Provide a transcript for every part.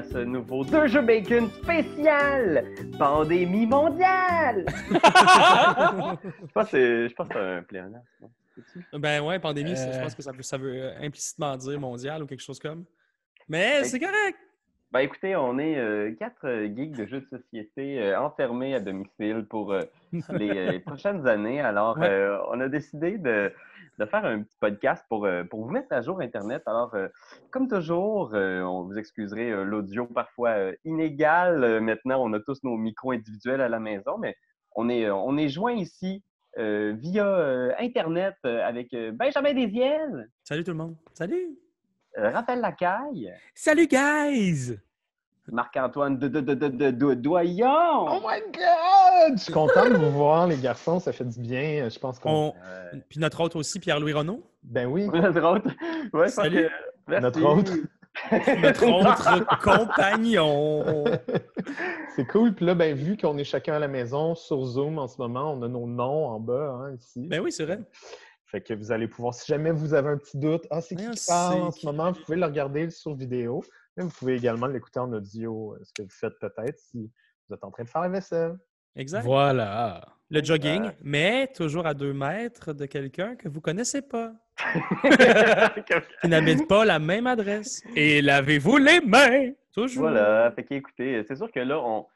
à ce nouveau Deux jeux bacon spécial Pandémie mondiale! je pense que c'est un pléonasme. Ben ouais, pandémie, je Euh. pense que ça veut, ça veut euh, implicitement dire mondial ou quelque chose comme. Mais Ben, c'est correct! Ben écoutez, on est euh, quatre euh, geeks de jeux de société euh, enfermés à domicile pour euh, les, euh, les prochaines années. Alors, Ouais. euh, on a décidé de, de faire un petit podcast pour, euh, pour vous mettre à jour Internet. Alors, euh, comme toujours, euh, on vous excuserez euh, l'audio parfois inégal. Maintenant, on a tous nos micros individuels à la maison, mais on est, on est joints ici euh, via euh, Internet euh, avec Benjamin Desiel, Salut tout le monde! Salut! Raphaël Lacaille, Salut, guys! Marc-Antoine de, de, de, de, de- de- Doyon. Oh my god! Je suis content de vous voir, les garçons. Ça fait du bien. Je pense qu'on. On... Euh, Puis notre autre aussi, Pierre-Louis Renaud. Ben oui. Notre autre. Ouais, Salut. que- merci. Notre autre. Notre autre compagnon. C'est cool. Puis là, ben, vu qu'on est chacun à la maison sur Zoom en ce moment, on a nos noms en bas, hein, ici. Ben oui, c'est vrai. Fait que vous allez pouvoir, si jamais vous avez un petit doute, ah, c'est qui Ah, qui parle en ce moment, vous pouvez le regarder sur vidéo. Mais vous pouvez également l'écouter en audio, euh, ce que vous faites peut-être si vous êtes en train de faire la vaisselle. Exact. Voilà. Le jogging, Euh. mais toujours à deux mètres de quelqu'un que vous connaissez pas, qui n'habite pas la même adresse. Et lavez-vous les mains! Toujours. voilà. Fait qu'écoutez, c'est sûr que là, on,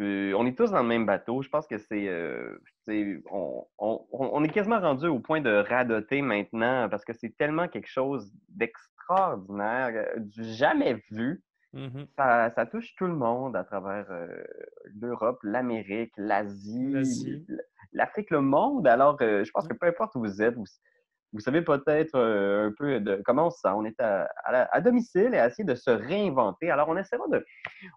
euh, on est tous dans le même bateau. Je pense que c'est. euh, c'est- on, on- on est quasiment rendu au point de radoter maintenant parce que c'est tellement quelque chose d'extraordinaire, euh, du jamais vu. Mhm. Ça, ça touche tout le monde à travers euh, l'Europe, l'Amérique, l'Asie, l'Afrique, le monde. Alors, euh, je pense que peu importe où vous êtes, vous, vous savez peut-être euh, un peu de comment on se sent. On est à, à la- à domicile et à essayer de se réinventer. Alors, on essaiera de.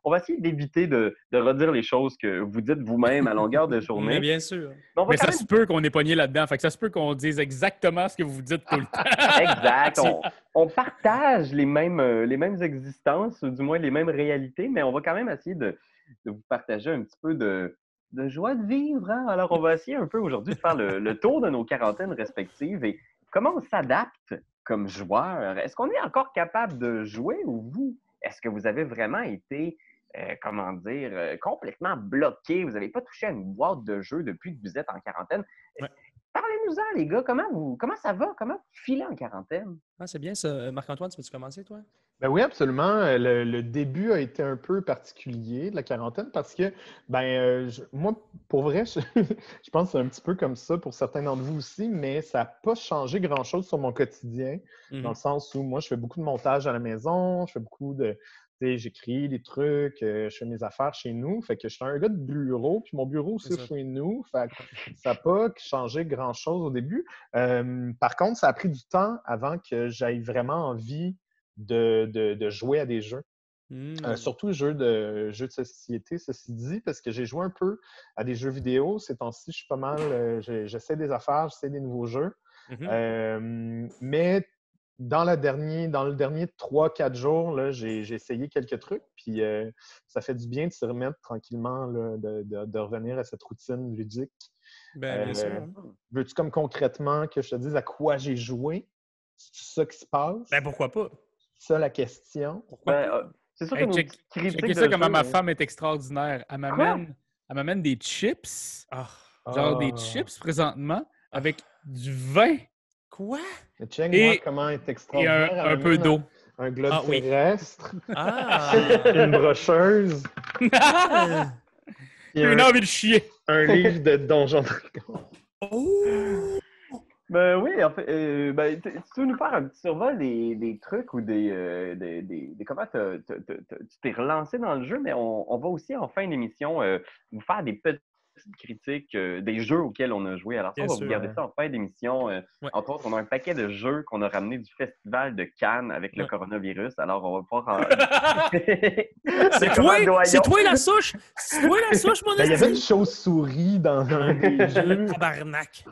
On va essayer d'éviter de, de redire les choses que vous dites vous-même à longueur de Mais journée. bien sûr. Mais Mais ça se peut qu'on est pogné là-dedans. Fait que ça se peut qu'on dise exactement ce que vous dites tout le temps. Exact. On, on partage les mêmes, euh, les mêmes existences, ou du moins les mêmes réalités, mais on va quand même essayer de, de vous partager un petit peu de, de joie de vivre. hein. Alors, on va essayer un peu aujourd'hui de faire le, le tour de nos quarantaines respectives et comment on s'adapte comme joueur? Est-ce qu'on est encore capable de jouer ou vous? Est-ce que vous avez vraiment été, euh, comment dire, euh, complètement bloqué? Vous n'avez pas touché à une boîte de jeu depuis que vous êtes en quarantaine? Parlez-nous-en, les gars. Comment, vous, comment ça va? Comment vous filez en quarantaine? Ah, c'est bien ça. Marc-Antoine, tu peux-tu commencer, toi? Ben oui, absolument. Euh, Le, le début a été un peu particulier de la quarantaine parce que, ben, euh, je- moi, pour vrai, je, je pense que c'est un petit peu comme ça pour certains d'entre vous aussi, mais ça n'a pas changé grand-chose sur mon quotidien, dans le sens où moi, je fais beaucoup de montage à la maison, je fais beaucoup de, j'écris des trucs, euh, je fais mes affaires chez nous, fait que je suis un gars de bureau, puis mon bureau aussi C'est chez nous, fait que ça n'a pas changé grand-chose au début. Euh, par contre, ça a pris du temps avant que j'aille vraiment envie de, de- de jouer à des jeux. Euh, surtout jeux de, jeux de société, ceci dit, parce que j'ai joué un peu à des jeux vidéo. Ces temps-ci, je suis pas mal. euh, j'essaie des affaires, j'essaie des nouveaux jeux. Euh, mais dans, la dernier, dans le dernier 3-4 jours, j'ai essayé quelques trucs. Puis euh, ça fait du bien de se remettre tranquillement, là, de, de- de revenir à cette routine ludique. Ben, bien euh, sûr. hein. Veux-tu comme concrètement que je te dise à quoi j'ai joué? C'est ça qui se passe? Ben, pourquoi pas? C'est ça la question? Pourquoi Ben, pas? euh, c'est sûr Hey, que check- Checkez de ça comment ma hein. femme est extraordinaire. Elle m'amène, elle m'amène des chips, Ah, genre des Ah. chips présentement, avec du vin quoi? Et- comment est et extraordinaire. un, peu d'eau. Un, globe Ah oui. terrestre, Ah! une brocheuse, Ah! une un, envie de chier. un livre de Donjon Dragon. Oh! Ben oui, en fait, euh, ben, tu veux nous faire un petit survol des, des trucs ou des, euh, des, des- des- comment tu t'es relancé dans le jeu, mais on, on va aussi en fin d'émission euh, vous faire des petites critiques euh, des jeux auxquels on a joué. Alors ça, Bien on va sûr, vous garder ouais. ça en fin d'émission. euh, Ouais. Entre autres, on a un paquet de jeux qu'on a ramenés du festival de Cannes avec le coronavirus. Alors on va pouvoir en... C'est toi, c'est toi la souche! C'est toi la souche, mon Ben, il y avait une chauve-souris dans un des jeux. Tabarnak!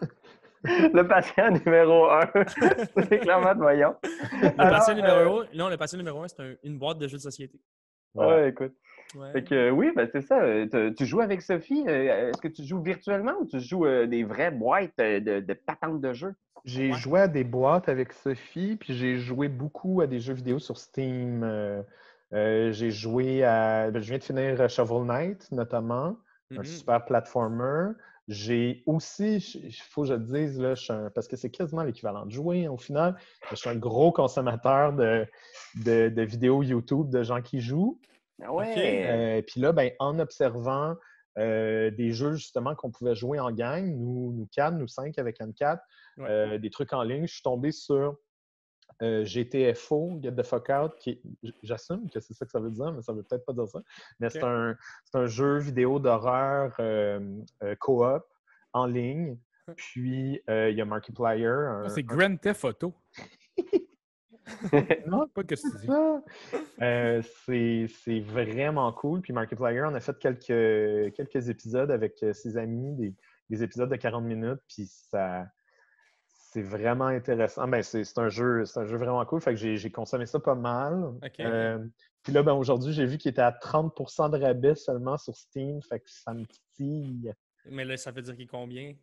le patient numéro un. c'est clairement de voyons. Le Alors, patient euh, numéro un, non, le patient numéro un, c'est un- une boîte de jeux de société. Ouais, écoute. Ouais. Fait que, euh, oui, ben, c'est ça. euh, Tu, tu joues avec Sophie. euh, Est-ce que tu joues virtuellement ou tu joues euh, des vraies boîtes euh, de, de patentes de jeu? J'ai Ouais. joué à des boîtes avec Sophie, puis j'ai joué beaucoup à des jeux vidéo sur Steam. euh, Euh, j'ai joué à. ben, Je viens de finir Shovel Knight, notamment, un Mhm. super platformer. J'ai aussi, il faut que je le dise, là, je suis un- parce que c'est quasiment l'équivalent de jouer au final. Je suis un gros consommateur de, de, de vidéos YouTube de gens qui jouent. Ah ouais. Euh, Puis là, ben, en observant euh, des jeux justement qu'on pouvait jouer en gang, nous, nous quatre, nous cinq avec N4, Ouais. euh, des trucs en ligne, je suis tombé sur euh, GTFO, Get the Fuck Out, qui j'assume que c'est ça que ça veut dire, mais ça veut peut-être pas dire ça. Mais c'est un, c'est un jeu vidéo d'horreur euh, euh, coop en ligne. Puis euh, il y a Markiplier. un- C'est un- Grand Theft Auto. Non, Pas que tu dis. ça. Euh, c'est c'est vraiment cool. Puis Markiplier, on a fait quelques, quelques épisodes avec euh, ses amis, des, des épisodes de 40 minutes. Puis ça. C'est vraiment intéressant. Ben, c'est un, jeu- c'est un jeu vraiment cool. Fait que j'ai consommé ça pas mal. Euh, puis là, ben, aujourd'hui, j'ai vu qu'il était à 30% de rabais seulement sur Steam. Fait que ça me titille. Mais là, ça veut dire qu'il est combien?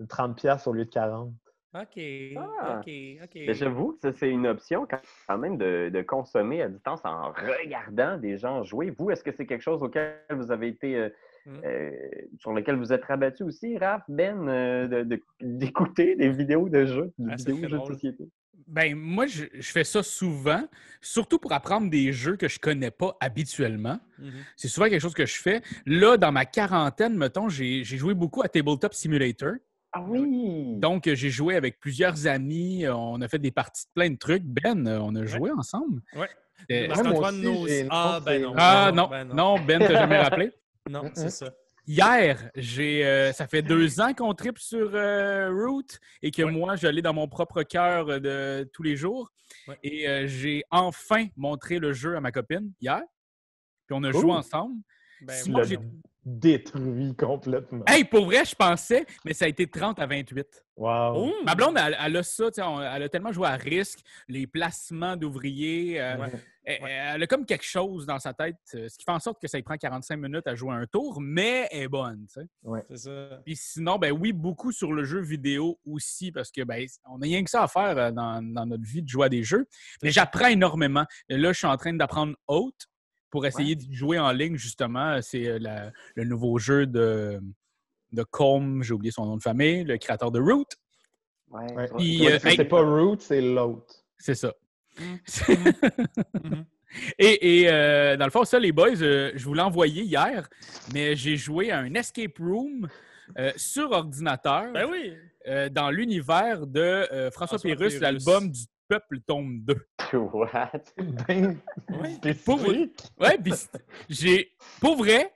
30$ piastres au lieu de 40. OK. Ah. OK. OK. Mais j'avoue que ça, c'est une option quand même de, de consommer à distance en regardant des gens jouer. Vous, est-ce que c'est quelque chose auquel vous avez été, euh, Mm. euh, sur lequel vous êtes rabattu aussi, Raph, Ben, euh, de- de- d'écouter des vidéos de jeux, des Ah, vidéos de jeux de drôle. société? Ben, moi, je, je fais ça souvent, surtout pour apprendre des jeux que je connais pas habituellement. Mhm. C'est souvent quelque chose que je fais. Là, dans ma quarantaine, mettons, j'ai j'ai joué beaucoup à Tabletop Simulator. Ah oui! Donc, j'ai joué avec plusieurs amis. euh, On a fait des parties de plein de trucs. Ben, euh, on a joué ensemble. Ouais. Euh, Parce moi qu'Antoine aussi, nous- Ah, non, ben c'est- non. Ah non, ben non, Ben, t'as jamais rappelé? Non, Mm-mm. c'est ça. Hier, j'ai, euh, ça fait deux ans qu'on tripe sur euh, Root et que Ouais. moi, je l'ai dans mon propre cœur de tous les jours. Ouais. Et euh, j'ai enfin montré le jeu à ma copine hier. Puis on a joué ensemble. Ben, j'ai- détruit complètement. Hey, pour vrai, je pensais, mais ça a été 30 à 28. Wow. Oh! Ma blonde, elle, elle a ça, tu sais, on- elle a tellement joué à risque, les placements d'ouvriers. euh, Ouais. elle, elle a comme quelque chose dans sa tête, euh, ce qui fait en sorte que ça lui prend 45 minutes à jouer un tour, mais elle est bonne, tu sais. C'est ça. Puis sinon, ben oui, beaucoup sur le jeu vidéo aussi, parce que ben, on n'a rien que ça à faire euh, dans, dans notre vie de jouer à des jeux. Mais j'apprends énormément. Et là, je suis en train d'apprendre Haute pour essayer de jouer en ligne, justement. C'est euh, le nouveau jeu de, de Colm, j'ai oublié son nom de famille, le créateur de Root. Ouais, Ouais. Puis, euh, c'est hey- pas Root, c'est l'autre. C'est ça. Mm. Mhm. et et, euh, dans le fond, ça, les boys, euh, je vous l'ai envoyé hier, mais j'ai joué à un escape room euh, sur ordinateur. Ben oui. euh, dans l'univers de euh, François, François Pérusse, Pérusse. l'album du Peuple tome 2. What? Ben Ouais. spécifique. Ouais, j'ai. Pour vrai,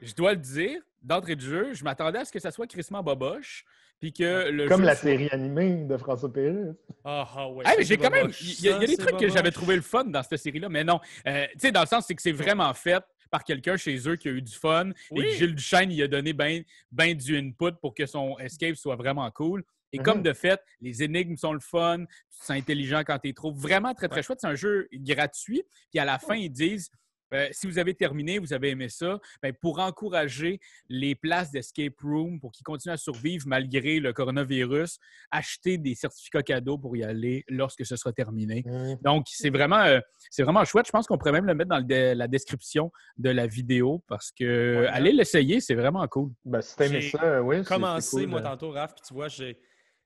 je dois le dire, d'entrée de jeu, je m'attendais à ce que ça soit crissement boboche, puis que le Comme jeu la soit- série animée de François Pérusse. Ah, ah, ouais. Ah, mais j'ai quand même. Il y a, y des trucs que j'avais trouvé le fun dans cette série-là, mais non. Euh, tu sais, dans le sens, c'est que c'est vraiment fait par quelqu'un chez eux qui a eu du fun et que Gilles Duchesne, il a donné bien ben du input pour que son escape soit vraiment cool. Et Mhm. comme de fait, les énigmes sont le fun, tu te sens intelligent quand tu les trouves. Vraiment très, très Ouais. chouette. C'est un jeu gratuit. Puis à la fin, ils disent euh, si vous avez terminé, vous avez aimé ça, ben, pour encourager les places d'escape room pour qu'ils continuent à survivre malgré le coronavirus, achetez des certificats cadeaux pour y aller lorsque ce sera terminé. Donc, c'est vraiment, euh, c'est vraiment chouette. Je pense qu'on pourrait même le mettre dans le la description de la vidéo parce que Ouais. allez l'essayer, c'est vraiment cool. Ben, si t'aimais J'ai ça, oui. c'est- commencé, c'est cool, moi, euh. tantôt, Raph, puis tu vois, j'ai.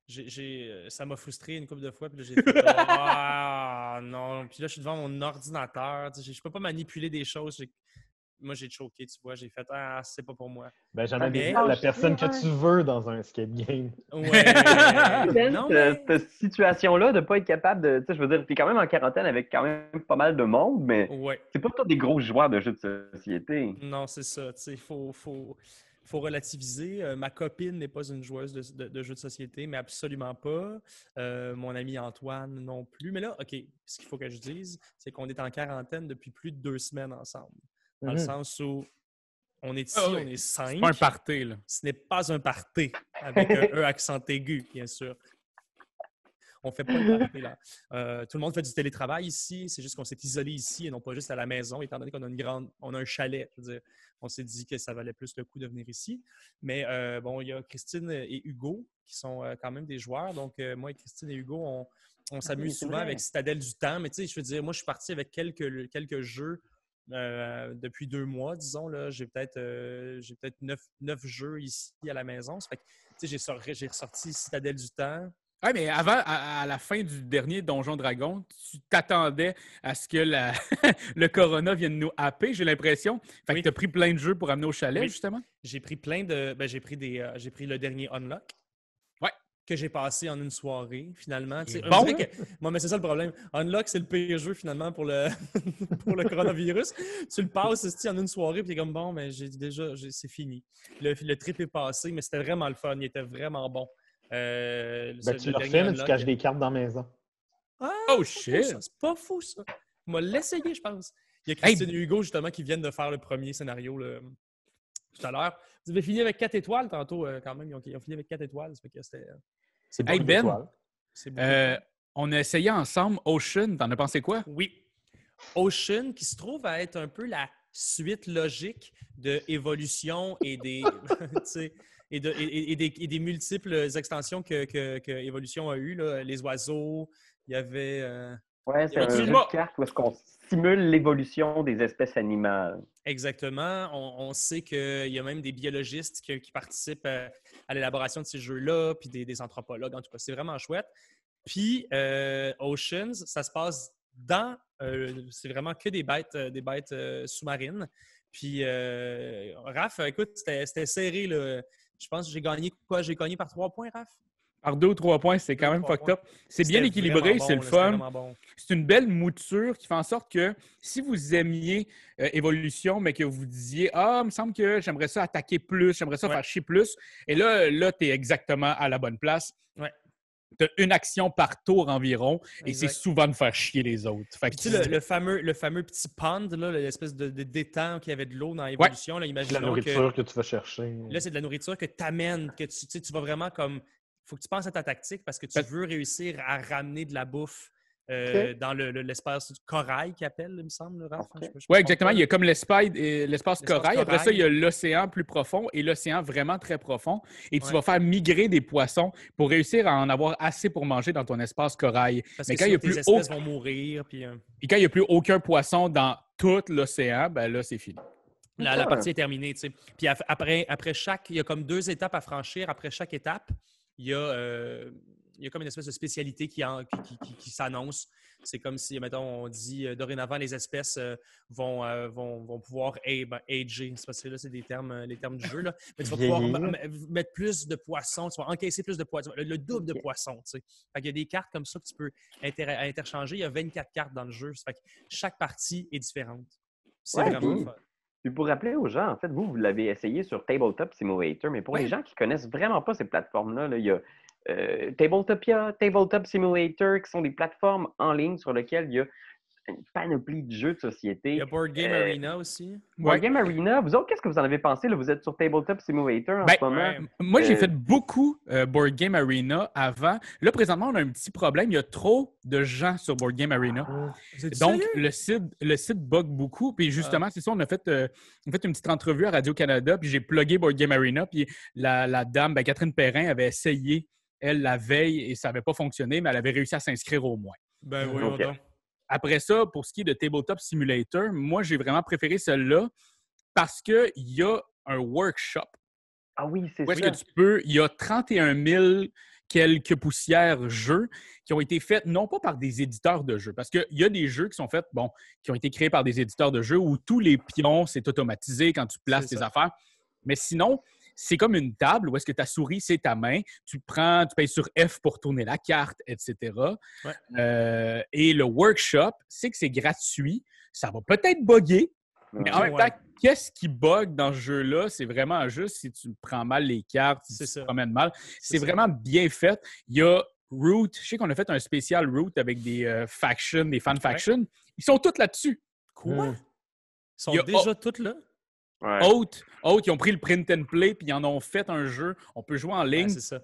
J'ai- j'ai, euh, ça m'a frustré une couple de fois, puis là, j'ai fait Ah non. Puis là, je suis devant mon ordinateur. tu sais, Je peux pas manipuler des choses. j'ai- Moi, j'ai choqué, tu vois. J'ai fait Ah, c'est pas pour moi. Ben, j'en Ah, ai mais- dit la personne que tu veux dans un escape game. Ouais. Non, cette, mais... cette situation-là de pas être capable de. Tu sais, je veux dire, t'es quand même en quarantaine avec quand même pas mal de monde, mais Ouais. c'est pas tous des gros joueurs de jeux de société. Non, c'est ça. Tu sais, il faut, faut, faut relativiser. Euh, ma copine n'est pas une joueuse de, de- de jeux de société, mais absolument pas. Euh, mon ami Antoine non plus. Mais là, OK, ce qu'il faut que je dise, c'est qu'on est en quarantaine depuis plus de deux semaines ensemble. Dans le Mhm. sens où on est ici, Ah oui. on est cinq. C'est pas un party, là. Ce n'est pas un party avec un E accent aigu, bien sûr. On fait pas party là. Euh, tout le monde fait du télétravail ici. C'est juste qu'on s'est isolé ici et non pas juste à la maison, étant donné qu'on a une grande, on a un chalet. Je veux dire, on s'est dit que ça valait plus le coup de venir ici. Mais euh, bon, il y a Christine et Hugo qui sont euh, quand même des joueurs. Donc, moi et Christine et Hugo, on, on s'amuse souvent avec Citadelle du Temps. Mais tu sais, je veux dire, moi, je suis parti avec quelques, quelques jeux euh, depuis deux mois, disons. J'ai peut-être euh, peut-être neuf, neuf jeux ici à la maison. Ça fait que, j'ai ressorti Citadelle du Temps. Ouais, mais avant, à, à la fin du dernier Donjon Dragon, tu t'attendais à ce que la- le Corona vienne nous happer, j'ai l'impression. Fait Oui. que tu as pris plein de jeux pour amener au chalet, Oui. justement? J'ai pris plein de. Ben, j'ai pris des. euh, j'ai pris le dernier Unlock. Ouais. Que j'ai passé en une soirée, finalement. Bon, que- Moi, mais c'est ça le problème. Unlock, c'est le pire jeu, finalement, pour le, pour le coronavirus. tu le passes en une soirée, puis comme bon, mais j'ai déjà. C'est fini. Le, le trip est passé, mais c'était vraiment le fun. Il était vraiment bon. Euh, Ben, tu le refais, mais tu caches des cartes dans la maison. Ah, Oh shit! C'est pas fou, ça. On va l'essayer, je pense. Il y a Christine et Hugo, justement, qui viennent de faire le premier scénario le- tout à l'heure. Vous avez fini avec 4 étoiles tantôt, euh, quand même. Ils ont, ils ont fini avec 4 étoiles. C'est Hey, Ben. Euh, on a essayé ensemble Ocean. T'en as pensé quoi? Oui. Ocean, qui se trouve à être un peu la suite logique de évolution et des, tu sais, et, de- et- et des, et des multiples extensions que, que, que Evolution a eues. là. Les oiseaux, il y avait. euh, Ouais, c'est un jeu de cartes où est-ce qu'on simule l'évolution des espèces animales. Exactement. On, on sait qu'il y a même des biologistes qui, qui participent euh, à l'élaboration de ces jeux-là, puis des, des anthropologues. En tout cas, c'est vraiment chouette. Puis euh, Oceans, ça se passe dans. euh, c'est vraiment que des bêtes, des bêtes euh, sous-marines. Puis Raph, écoute, c'était c'était serré. Là. Je pense que j'ai gagné quoi? J'ai gagné par trois points, Raph? Par deux ou trois points, c'est quand même fucked up. C'est bien équilibré, c'est le fun. bon. C'est une belle mouture qui fait en sorte que si vous aimiez euh, Évolution, mais que vous disiez Ah, il me semble que j'aimerais ça attaquer plus, j'aimerais ça Ouais. faire chier plus, et là, là tu es exactement à la bonne place. Ouais. Tu as une action par tour environ, et c'est souvent de faire chier les autres. Fait que Puis tu sais, le, le fameux, le fameux petit pond, là, l'espèce de, de d'étang qui avait de l'eau dans l'évolution, là, C'est de la que... nourriture que tu vas chercher. Là, c'est de la nourriture que tu amènes, que tu, tu sais, tu vas vraiment comme. faut que tu penses à ta tactique parce que tu veux réussir à ramener de la bouffe euh, dans le- le- l'espace du corail qu'il appelle, il me semble, Raph. Ok. Je- je me Oui, exactement. pas, Il y a comme l'espace euh, l'espace corail. Après ça, il y a l'océan plus profond et l'océan vraiment très profond. Et tu Ouais. vas faire migrer des poissons pour réussir à en avoir assez pour manger dans ton espace corail. Parce mais que quand il y a plus espèces vont mourir. Puis, euh, Et quand il n'y a plus aucun poisson dans tout l'océan, ben là, c'est fini. la, la Ah. partie est terminée. tu sais. Puis après, après chaque. Il y a comme deux étapes à franchir. Après chaque étape, il y a, euh, il y a comme une espèce de spécialité qui, en- qui, qui- qui- qui s'annonce. C'est comme si, mettons, on dit euh, dorénavant, les espèces euh, vont, euh, vont, vont pouvoir ben, ager. C'est parce que là, c'est des termes, les termes du jeu. Là. Mais tu vas pouvoir mettre plus de poissons, tu vas encaisser plus de poissons, le, le double de poissons. Tu sais. Fait qu'il y a des cartes comme ça que tu peux inter- interchanger. Il y a 24 cartes dans le jeu. Fait que chaque partie est différente. C'est Ouais, vraiment puis- fun. Puis pour rappeler aux gens, en fait, vous, vous l'avez essayé sur Tabletop Simulator, mais pour Ouais. les gens qui connaissent vraiment pas ces plateformes-là, là, il y a euh, Tabletopia, Tabletop Simulator, qui sont des plateformes en ligne sur lesquelles il y a une panoplie de jeux de société. Il y a Board Game Euh, Arena aussi. Board Game Arena, vous autres, qu'est-ce que vous en avez pensé? Là? Vous êtes sur Tabletop Simulator en Ben, ce moment. ouais. Moi, j'ai Euh, fait beaucoup euh, Board Game Arena avant. Là, présentement, on a un petit problème. Il y a trop de gens sur Board Game Arena. Donc, le site, le site bug beaucoup. Puis justement, c'est ça, on a, fait, euh, on a fait une petite entrevue à Radio-Canada, puis j'ai plugué Board Game Arena, puis la, la dame, ben, Catherine Perrin, avait essayé, elle, la veille, et ça n'avait pas fonctionné, mais elle avait réussi à s'inscrire au moins. Ben ok. donc. Après ça, pour ce qui est de Tabletop Simulator, moi, j'ai vraiment préféré celle-là parce qu'il y a un workshop Ah oui, c'est où est-ce ça. que tu peux. Il y a 31 000 quelques poussières jeux qui ont été faits non pas par des éditeurs de jeux, parce qu'il y a des jeux qui sont faits, bon, qui ont été créés par des éditeurs de jeux où tous les pions, c'est automatisé quand tu places tes ça. affaires. Mais sinon, c'est comme une table où est-ce que ta souris, c'est ta main. Tu prends, tu payes sur F pour tourner la carte, etc. Ouais. Euh, et le workshop, c'est que c'est gratuit. Ça va peut-être bugger, mais en même Ouais. temps, qu'est-ce qui bug dans ce jeu-là? C'est vraiment juste si tu prends mal les cartes, si C'est tu ça. te promènes mal. C'est ça. vraiment bien fait. Il y a Root. Je sais qu'on a fait un spécial Root avec des euh, factions, des fan factions. Ils sont tous là-dessus. Quoi? Mm. Ils sont a- déjà toutes là? Ouais. Autres, autres, ils ont pris le print and play puis ils en ont fait un jeu. On peut jouer en Ouais, ligne. c'est ça.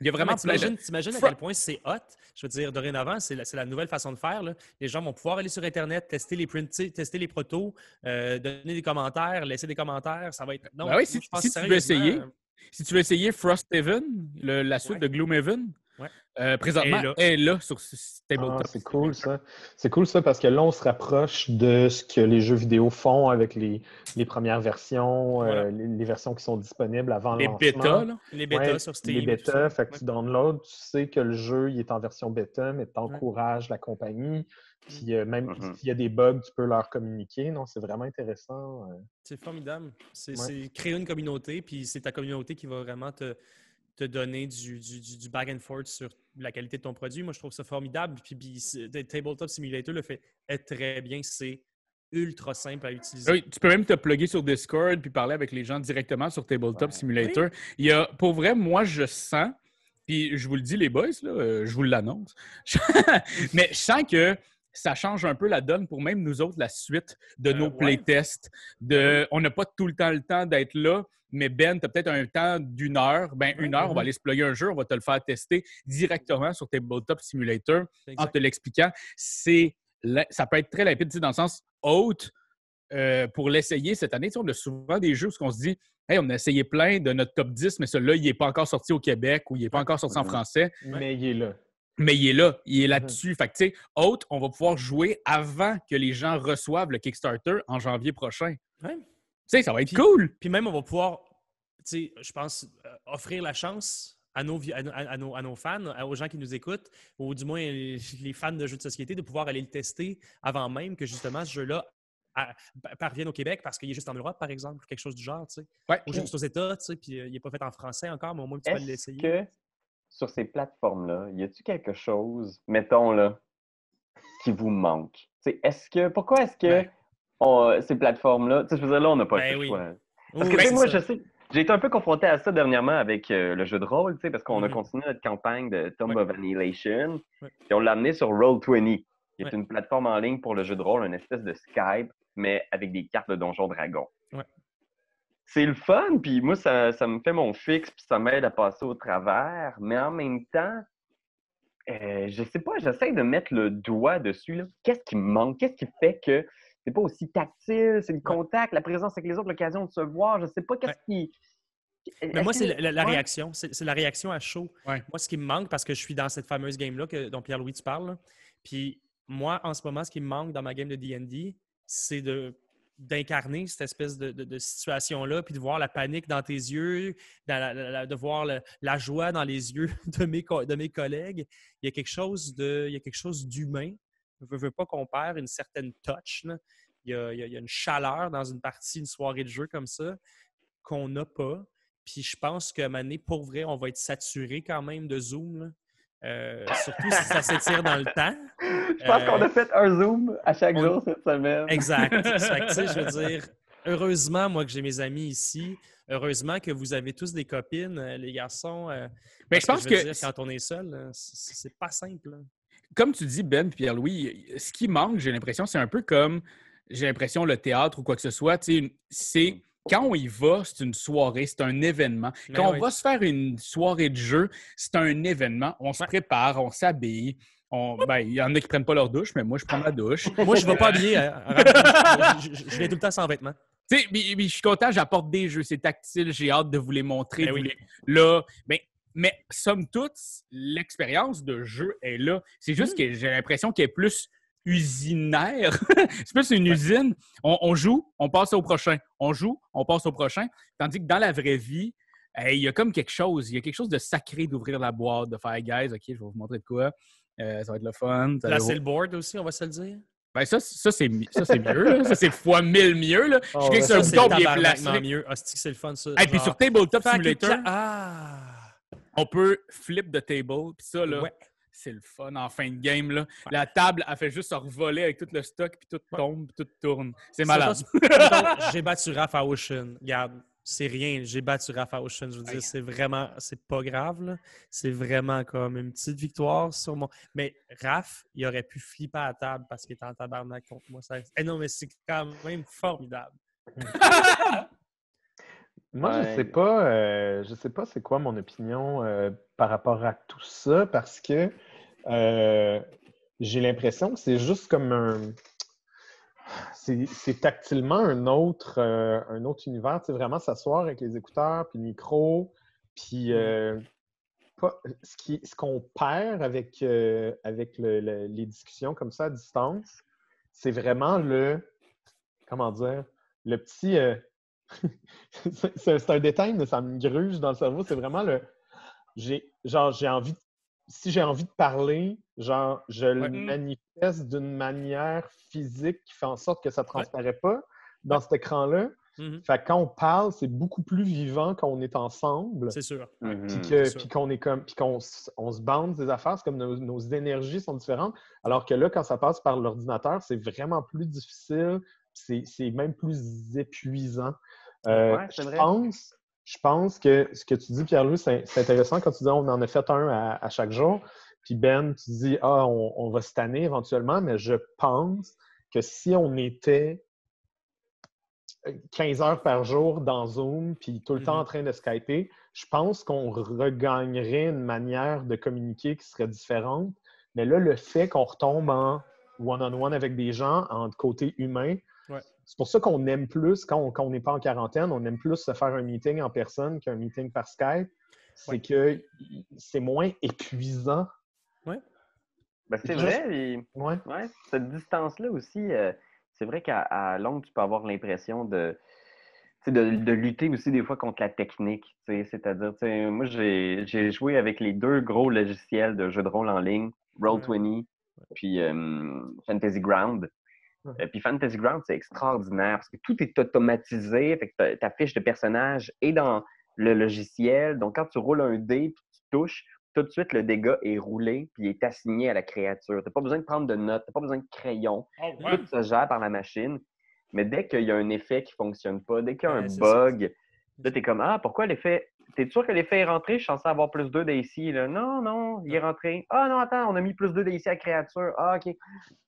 Il y a vraiment de- t'imagines, t'imagines à quel point c'est hot? Je veux dire, dorénavant, c'est la, c'est la nouvelle façon de faire. là. Les gens vont pouvoir aller sur Internet, tester les prints, tester les protos, euh, donner des commentaires, laisser des commentaires. Ça va être. Non, Ben oui, si- moi, je pense si tu veux essayer, euh, Si tu veux essayer Frosthaven, le- la suite Ouais. de Gloomhaven, Ouais. euh, présentement, Elle est là. elle est là sur ce- ce Ah, tabletop. c'est cool ça. C'est cool ça parce que là, on se rapproche de ce que les jeux vidéo font avec les, les premières versions, euh, les, les versions qui sont disponibles avant les lancement. là. les bêtas Ouais, sur Steam. Les bêtas, fait que tu downloads, tu sais que le jeu il est en version bêta, mais tu encourages la compagnie. Puis euh, même Mhm. s'il y a des bugs, tu peux leur communiquer. Non, c'est vraiment intéressant. euh. C'est formidable. C'est Ouais. c'est créer une communauté, puis c'est ta communauté qui va vraiment te, te donner du, du, du- du back and forth sur la qualité de ton produit. Moi, je trouve ça formidable. Puis, puis Tabletop Simulator le fait est très bien. C'est ultra simple à utiliser. Oui, tu peux même te plugger sur Discord puis parler avec les gens directement sur Tabletop Ouais. Simulator. Il y a, pour vrai, moi, je sens, puis je vous le dis, les boys, là, euh, je vous l'annonce, mais je sens que ça change un peu la donne pour même nous autres, la suite de Euh, nos ouais. playtests. De, on n'a pas tout le temps le temps d'être là, mais Ben, tu as peut-être un temps d'une heure. Ben, une heure, on va aller se plugger un jeu, on va te le faire tester directement sur Tabletop Simulator en te l'expliquant, c'est ça peut être très limpide, dans le sens haute euh, pour l'essayer cette année. Tu sais, on a souvent des jeux où on se dit Hey, on a essayé plein de notre top 10, mais celui-là, il n'est pas encore sorti au Québec ou il n'est pas encore sorti en français, Mais il est là. mais il est là, il est là-dessus. Fait que, tu sais, haute, on va pouvoir jouer avant que les gens reçoivent le Kickstarter en janvier prochain. Ouais. Tu sais, ça va être Puis- cool. Puis même, on va pouvoir, tu sais, je pense, euh, offrir la chance à nos, à, nos- à nos, à nos fans, aux gens qui nous écoutent, ou du moins les, les fans de jeux de société, de pouvoir aller le tester avant même que justement ce jeu-là parvienne au Québec parce qu'il est juste en Europe, par exemple, quelque chose du genre, tu sais. Ouais. Ou juste aux États, tu sais, puis euh, il n'est pas fait en français encore, mais au moins tu peux Est-ce l'essayer. que sur ces plateformes-là, y a-t-il quelque chose, mettons là, qui vous manque? Est-ce que pourquoi est-ce que Ben. On- ces plateformes-là, tu sais, je veux dire là, on n'a pas Ben le choix. Oui, Parce que oui, tu sais, c'est moi, ça. je sais, j'ai été un peu confronté à ça dernièrement avec euh, le jeu de rôle, tu sais, parce qu'on a Mhm. continué notre campagne de Tomb of Annihilation, puis on l'a amené sur Roll20, qui est une plateforme en ligne pour le jeu de rôle, une espèce de Skype, mais avec des cartes de Donjon Dragon. C'est le fun, puis moi, ça, ça me fait mon fixe, puis ça m'aide à passer au travers, mais en même temps, euh, je sais pas, j'essaie de mettre le doigt dessus. là. Qu'est-ce qui me manque? Qu'est-ce qui fait que c'est pas aussi tactile? C'est le contact, la présence avec les autres, l'occasion de se voir. Je sais pas qu'est-ce qui. Mais moi, c'est la, réaction. C'est la réaction à chaud. Ouais. Moi, ce qui me manque, parce que je suis dans cette fameuse game-là que- dont Pierre-Louis tu parles, là, puis moi, en ce moment, ce qui me manque dans ma game de D&D, c'est de d'incarner cette espèce de, de- de situation-là, puis de voir la panique dans tes yeux, dans la- la- la- de voir le- la joie dans les yeux de mes, de mes collègues. Il y a quelque chose de, il y a quelque chose d'humain. Je veux, veux pas qu'on perd une certaine touch. là. Il y, a, il y une chaleur dans une partie, une soirée de jeu comme ça, qu'on n'a pas. Puis je pense moment donné, pour vrai, on va être saturé quand même de Zoom. là. Euh, surtout si ça s'étire dans le temps. Je pense Euh, qu'on a fait un Zoom à chaque on- jour cette semaine. Exact. Fait que, tu sais, je veux dire, heureusement, moi, que j'ai mes amis ici. Heureusement que vous avez tous des copines, euh, les garçons. euh, Mais je pense veux que dire, quand on est seul, euh, c'est pas simple. Comme tu dis, Ben Pierre-Louis, ce qui manque, j'ai l'impression, c'est un peu comme, j'ai l'impression, le théâtre ou quoi que ce soit. C'est quand on y va, c'est une soirée, c'est un événement. Mais Quand oui. on va se faire une soirée de jeu, c'est un événement. On se Ouais. prépare, on s'habille. On... Ben, il y en a qui prennent pas leur douche, mais moi, je prends ma douche. Moi, je ne vais pas habiller. euh, je, je- je viens tout le temps sans vêtements. Tu sais, je suis content, j'apporte des jeux, c'est tactile, j'ai hâte de vous les montrer. Ben oui. les- Là, ben, mais somme toute, l'expérience de jeu est là. C'est Mm. juste que j'ai l'impression qu'elle est plus usinaire. c'est plus une usine. On, on joue, on passe au prochain. On joue, on passe au prochain. Tandis que dans la vraie vie, hey, il y a comme quelque chose, il y a quelque chose de sacré d'ouvrir la boîte, de faire, guys, OK, je vais vous montrer de quoi. Euh, ça va être le fun. Va- Placer le board aussi, on va se le dire. Ben, ça, ça c'est c'est mieux. là. Ça, c'est fois mille mieux. Là. Je Oh, clique ouais, sur c'est bouton placé. mieux. C'est le fun, ça. Et puis sur Tabletop Simulator, Ah! On peut flip de table. Puis ça, là, Ouais. c'est le fun en fin de game. Là. La table, elle fait juste se revoler avec tout le stock, puis tout tombe, puis tout tourne. C'est malade. J'ai battu à Ocean. Regarde, c'est rien. J'ai battu à Ocean. Je veux dire, c'est vraiment, c'est pas grave. là. C'est vraiment comme une petite victoire sur mon. Mais Raph, il aurait pu flipper à la table parce qu'il était en tabarnak contre moi. Ça... Eh non, mais c'est quand même formidable. Moi, je Ouais. sais pas, euh, je sais pas c'est quoi mon opinion euh, par rapport à tout ça parce que euh, j'ai l'impression que c'est juste comme un. C'est tactilement un autre, un autre univers. Tu sais, vraiment s'asseoir avec les écouteurs, puis le micro, puis pas- ce qui- ce qu'on perd avec, avec le- le- les discussions comme ça à distance, c'est vraiment le. Comment dire? Le petit. C'est un détail, mais ça me gruge dans le cerveau. C'est vraiment le. J'ai genre j'ai envie. Si j'ai envie de parler, genre je le Ouais. manifeste d'une manière physique qui fait en sorte que ça ne transparaît pas dans cet écran-là. Mhm. Fait que quand on parle, c'est beaucoup plus vivant quand on est ensemble. C'est sûr. Mhm. Puis que- c'est sûr. puis qu'on est comme puis qu'on on se bande des affaires, c'est comme nos, nos énergies sont différentes. Alors que là, quand ça passe par l'ordinateur, c'est vraiment plus difficile, c'est même plus épuisant. Euh, Ouais, je vrai. pense, je pense que ce que tu dis, Pierre-Louis, c'est intéressant quand tu dis on en a fait un à, à chaque jour. Puis Ben, tu dis ah, on, on va se tanner éventuellement, mais je pense que si on était 15 heures par jour dans Zoom, puis tout le temps Mhm. en train de Skyper, je pense qu'on regagnerait une manière de communiquer qui serait différente. Mais là, le fait qu'on retombe en one-on-one avec des gens, en côté humain, Ouais. c'est pour ça qu'on aime plus, quand on n'est pas en quarantaine, on aime plus se faire un meeting en personne qu'un meeting par Skype. C'est Ouais. que c'est moins épuisant. Ben, c'est Juste- vrai. et- Ouais. Ouais, cette distance-là aussi, euh, c'est vrai qu'à longue, tu peux avoir l'impression de, tu sais, de, de lutter aussi des fois contre la technique. tu sais, C'est-à-dire, tu sais, moi, j'ai j'ai joué avec les deux gros logiciels de jeux de rôle en ligne, Roll20 puis euh, Fantasy Ground. Euh, puis Fantasy Ground, c'est extraordinaire parce que tout est automatisé. Fait que ta- ta fiche de personnage est dans le logiciel. Donc, quand tu roules un dé puis tu touches, tout de suite, le dégât est roulé puis il est assigné à la créature. Tu n'as pas besoin de prendre de notes, tu n'as pas besoin de crayon. Tout se gère par la machine. Mais dès qu'il y a un effet qui ne fonctionne pas, dès qu'il y a Ouais, un bug, là, tu es comme Ah, pourquoi l'effet. T'es sûr que l'effet est rentré? Je suis censé avoir plus 2 d'ici. Là. Non, non, il est rentré. Ah non, attends, on a mis plus 2 d'ici à créature. Ah, OK.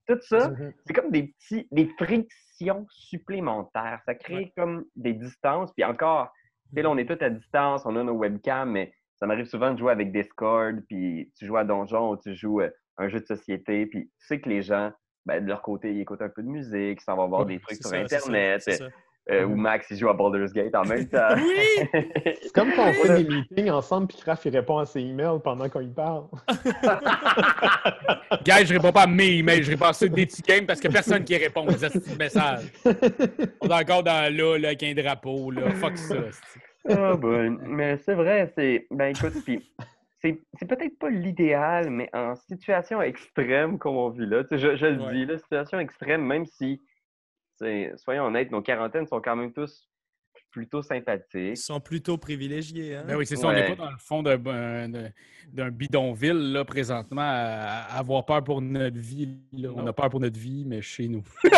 Tout ça, Mhm. c'est comme des petits, des frictions supplémentaires. Ça crée Ouais. comme des distances. Puis encore, tu sais, là, on est tous à distance, on a nos webcams, mais ça m'arrive souvent de jouer avec Discord, puis tu joues à Donjon ou tu joues euh, un jeu de société, puis tu sais que les gens, ben, de leur côté, ils écoutent un peu de musique, ils s'en vont voir Ouais, des trucs sur ça, Internet, c'est ça. Euh, ou Mhm. Max, il joue à Baldur's Gate en même temps. Oui! C'est comme quand on fait des meetings ensemble puis Raph il répond à ses emails pendant qu'on y parle. Gars, je réponds pas à mes emails, je réponds à ceux des petits games parce que personne qui répond aux petits messages. On est encore dans là, là, avec un drapeau, là. Fuck ça. Ah, ben, mais c'est vrai, c'est. Ben écoute, puis c'est c'est peut-être pas l'idéal, mais en situation extrême comme on vit là, tu sais, je, je le Ouais. dis, la situation extrême, même si, soyons honnêtes, nos quarantaines sont quand même tous plutôt Ils sympathiques. sont plutôt privilégiés. Hein? Ben oui, c'est ça, on n'est pas dans le fond d'un bidonville, là, présentement, à, à avoir peur pour notre vie. là. On a peur pour notre vie, mais chez nous.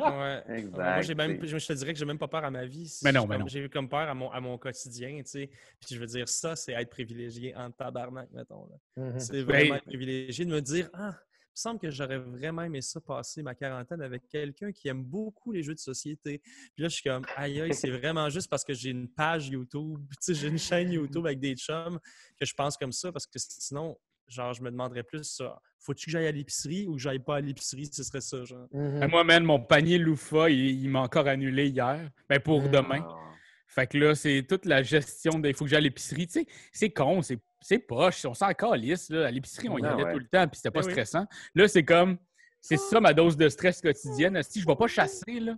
Ouais. Exact. Moi, j'ai même, je te dirais que j'ai même pas peur à ma vie. Mais non, J'ai mais non. J'ai eu comme peur à mon, à mon quotidien, tu sais. Puis je veux dire, ça, c'est être privilégié en tabarnak, mettons. Mhm. C'est Ben- vraiment être privilégié de me dire, ah, semble que j'aurais vraiment aimé ça passer ma quarantaine avec quelqu'un qui aime beaucoup les jeux de société. Puis là, je suis comme, aïe, aïe, c'est vraiment juste parce que j'ai une page YouTube, tu sais, j'ai une chaîne YouTube avec des chums que je pense comme ça parce que sinon, genre, je me demanderais plus ça. Faut-tu que j'aille à l'épicerie ou que j'aille pas à l'épicerie? Ce serait ça, genre. Ben, moi, man, mon panier loufa, il, il m'a encore annulé hier. Ben, pour Mm. demain. Fait que là, c'est toute la gestion de. Il faut que j'aille à l'épicerie. Tu sais, c'est con, c'est c'est poche. On s'en calisse. Là. À l'épicerie, on y Ah allait ouais. tout le temps, puis c'était pas oui. stressant. Là, c'est comme. C'est ça ma dose de stress quotidienne. Si je vais pas chasser, là.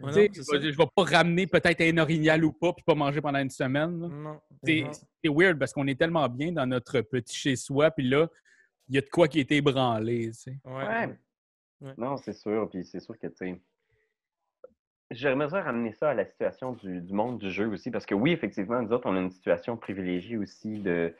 Ouais, tu sais, non, c'est je ça. vais, pas ramener peut-être un orignal ou pas, puis pas manger pendant une semaine. C'est non. c'est weird parce qu'on est tellement bien dans notre petit chez-soi, puis là, il y a de quoi qui a été ébranlé. tu sais. Ouais. Ouais. Non, c'est sûr. Puis c'est sûr que, tu sais, j'aimerais ça ramener ça à la situation du, du monde du jeu aussi. Parce que oui, effectivement, nous autres, on a une situation privilégiée aussi de.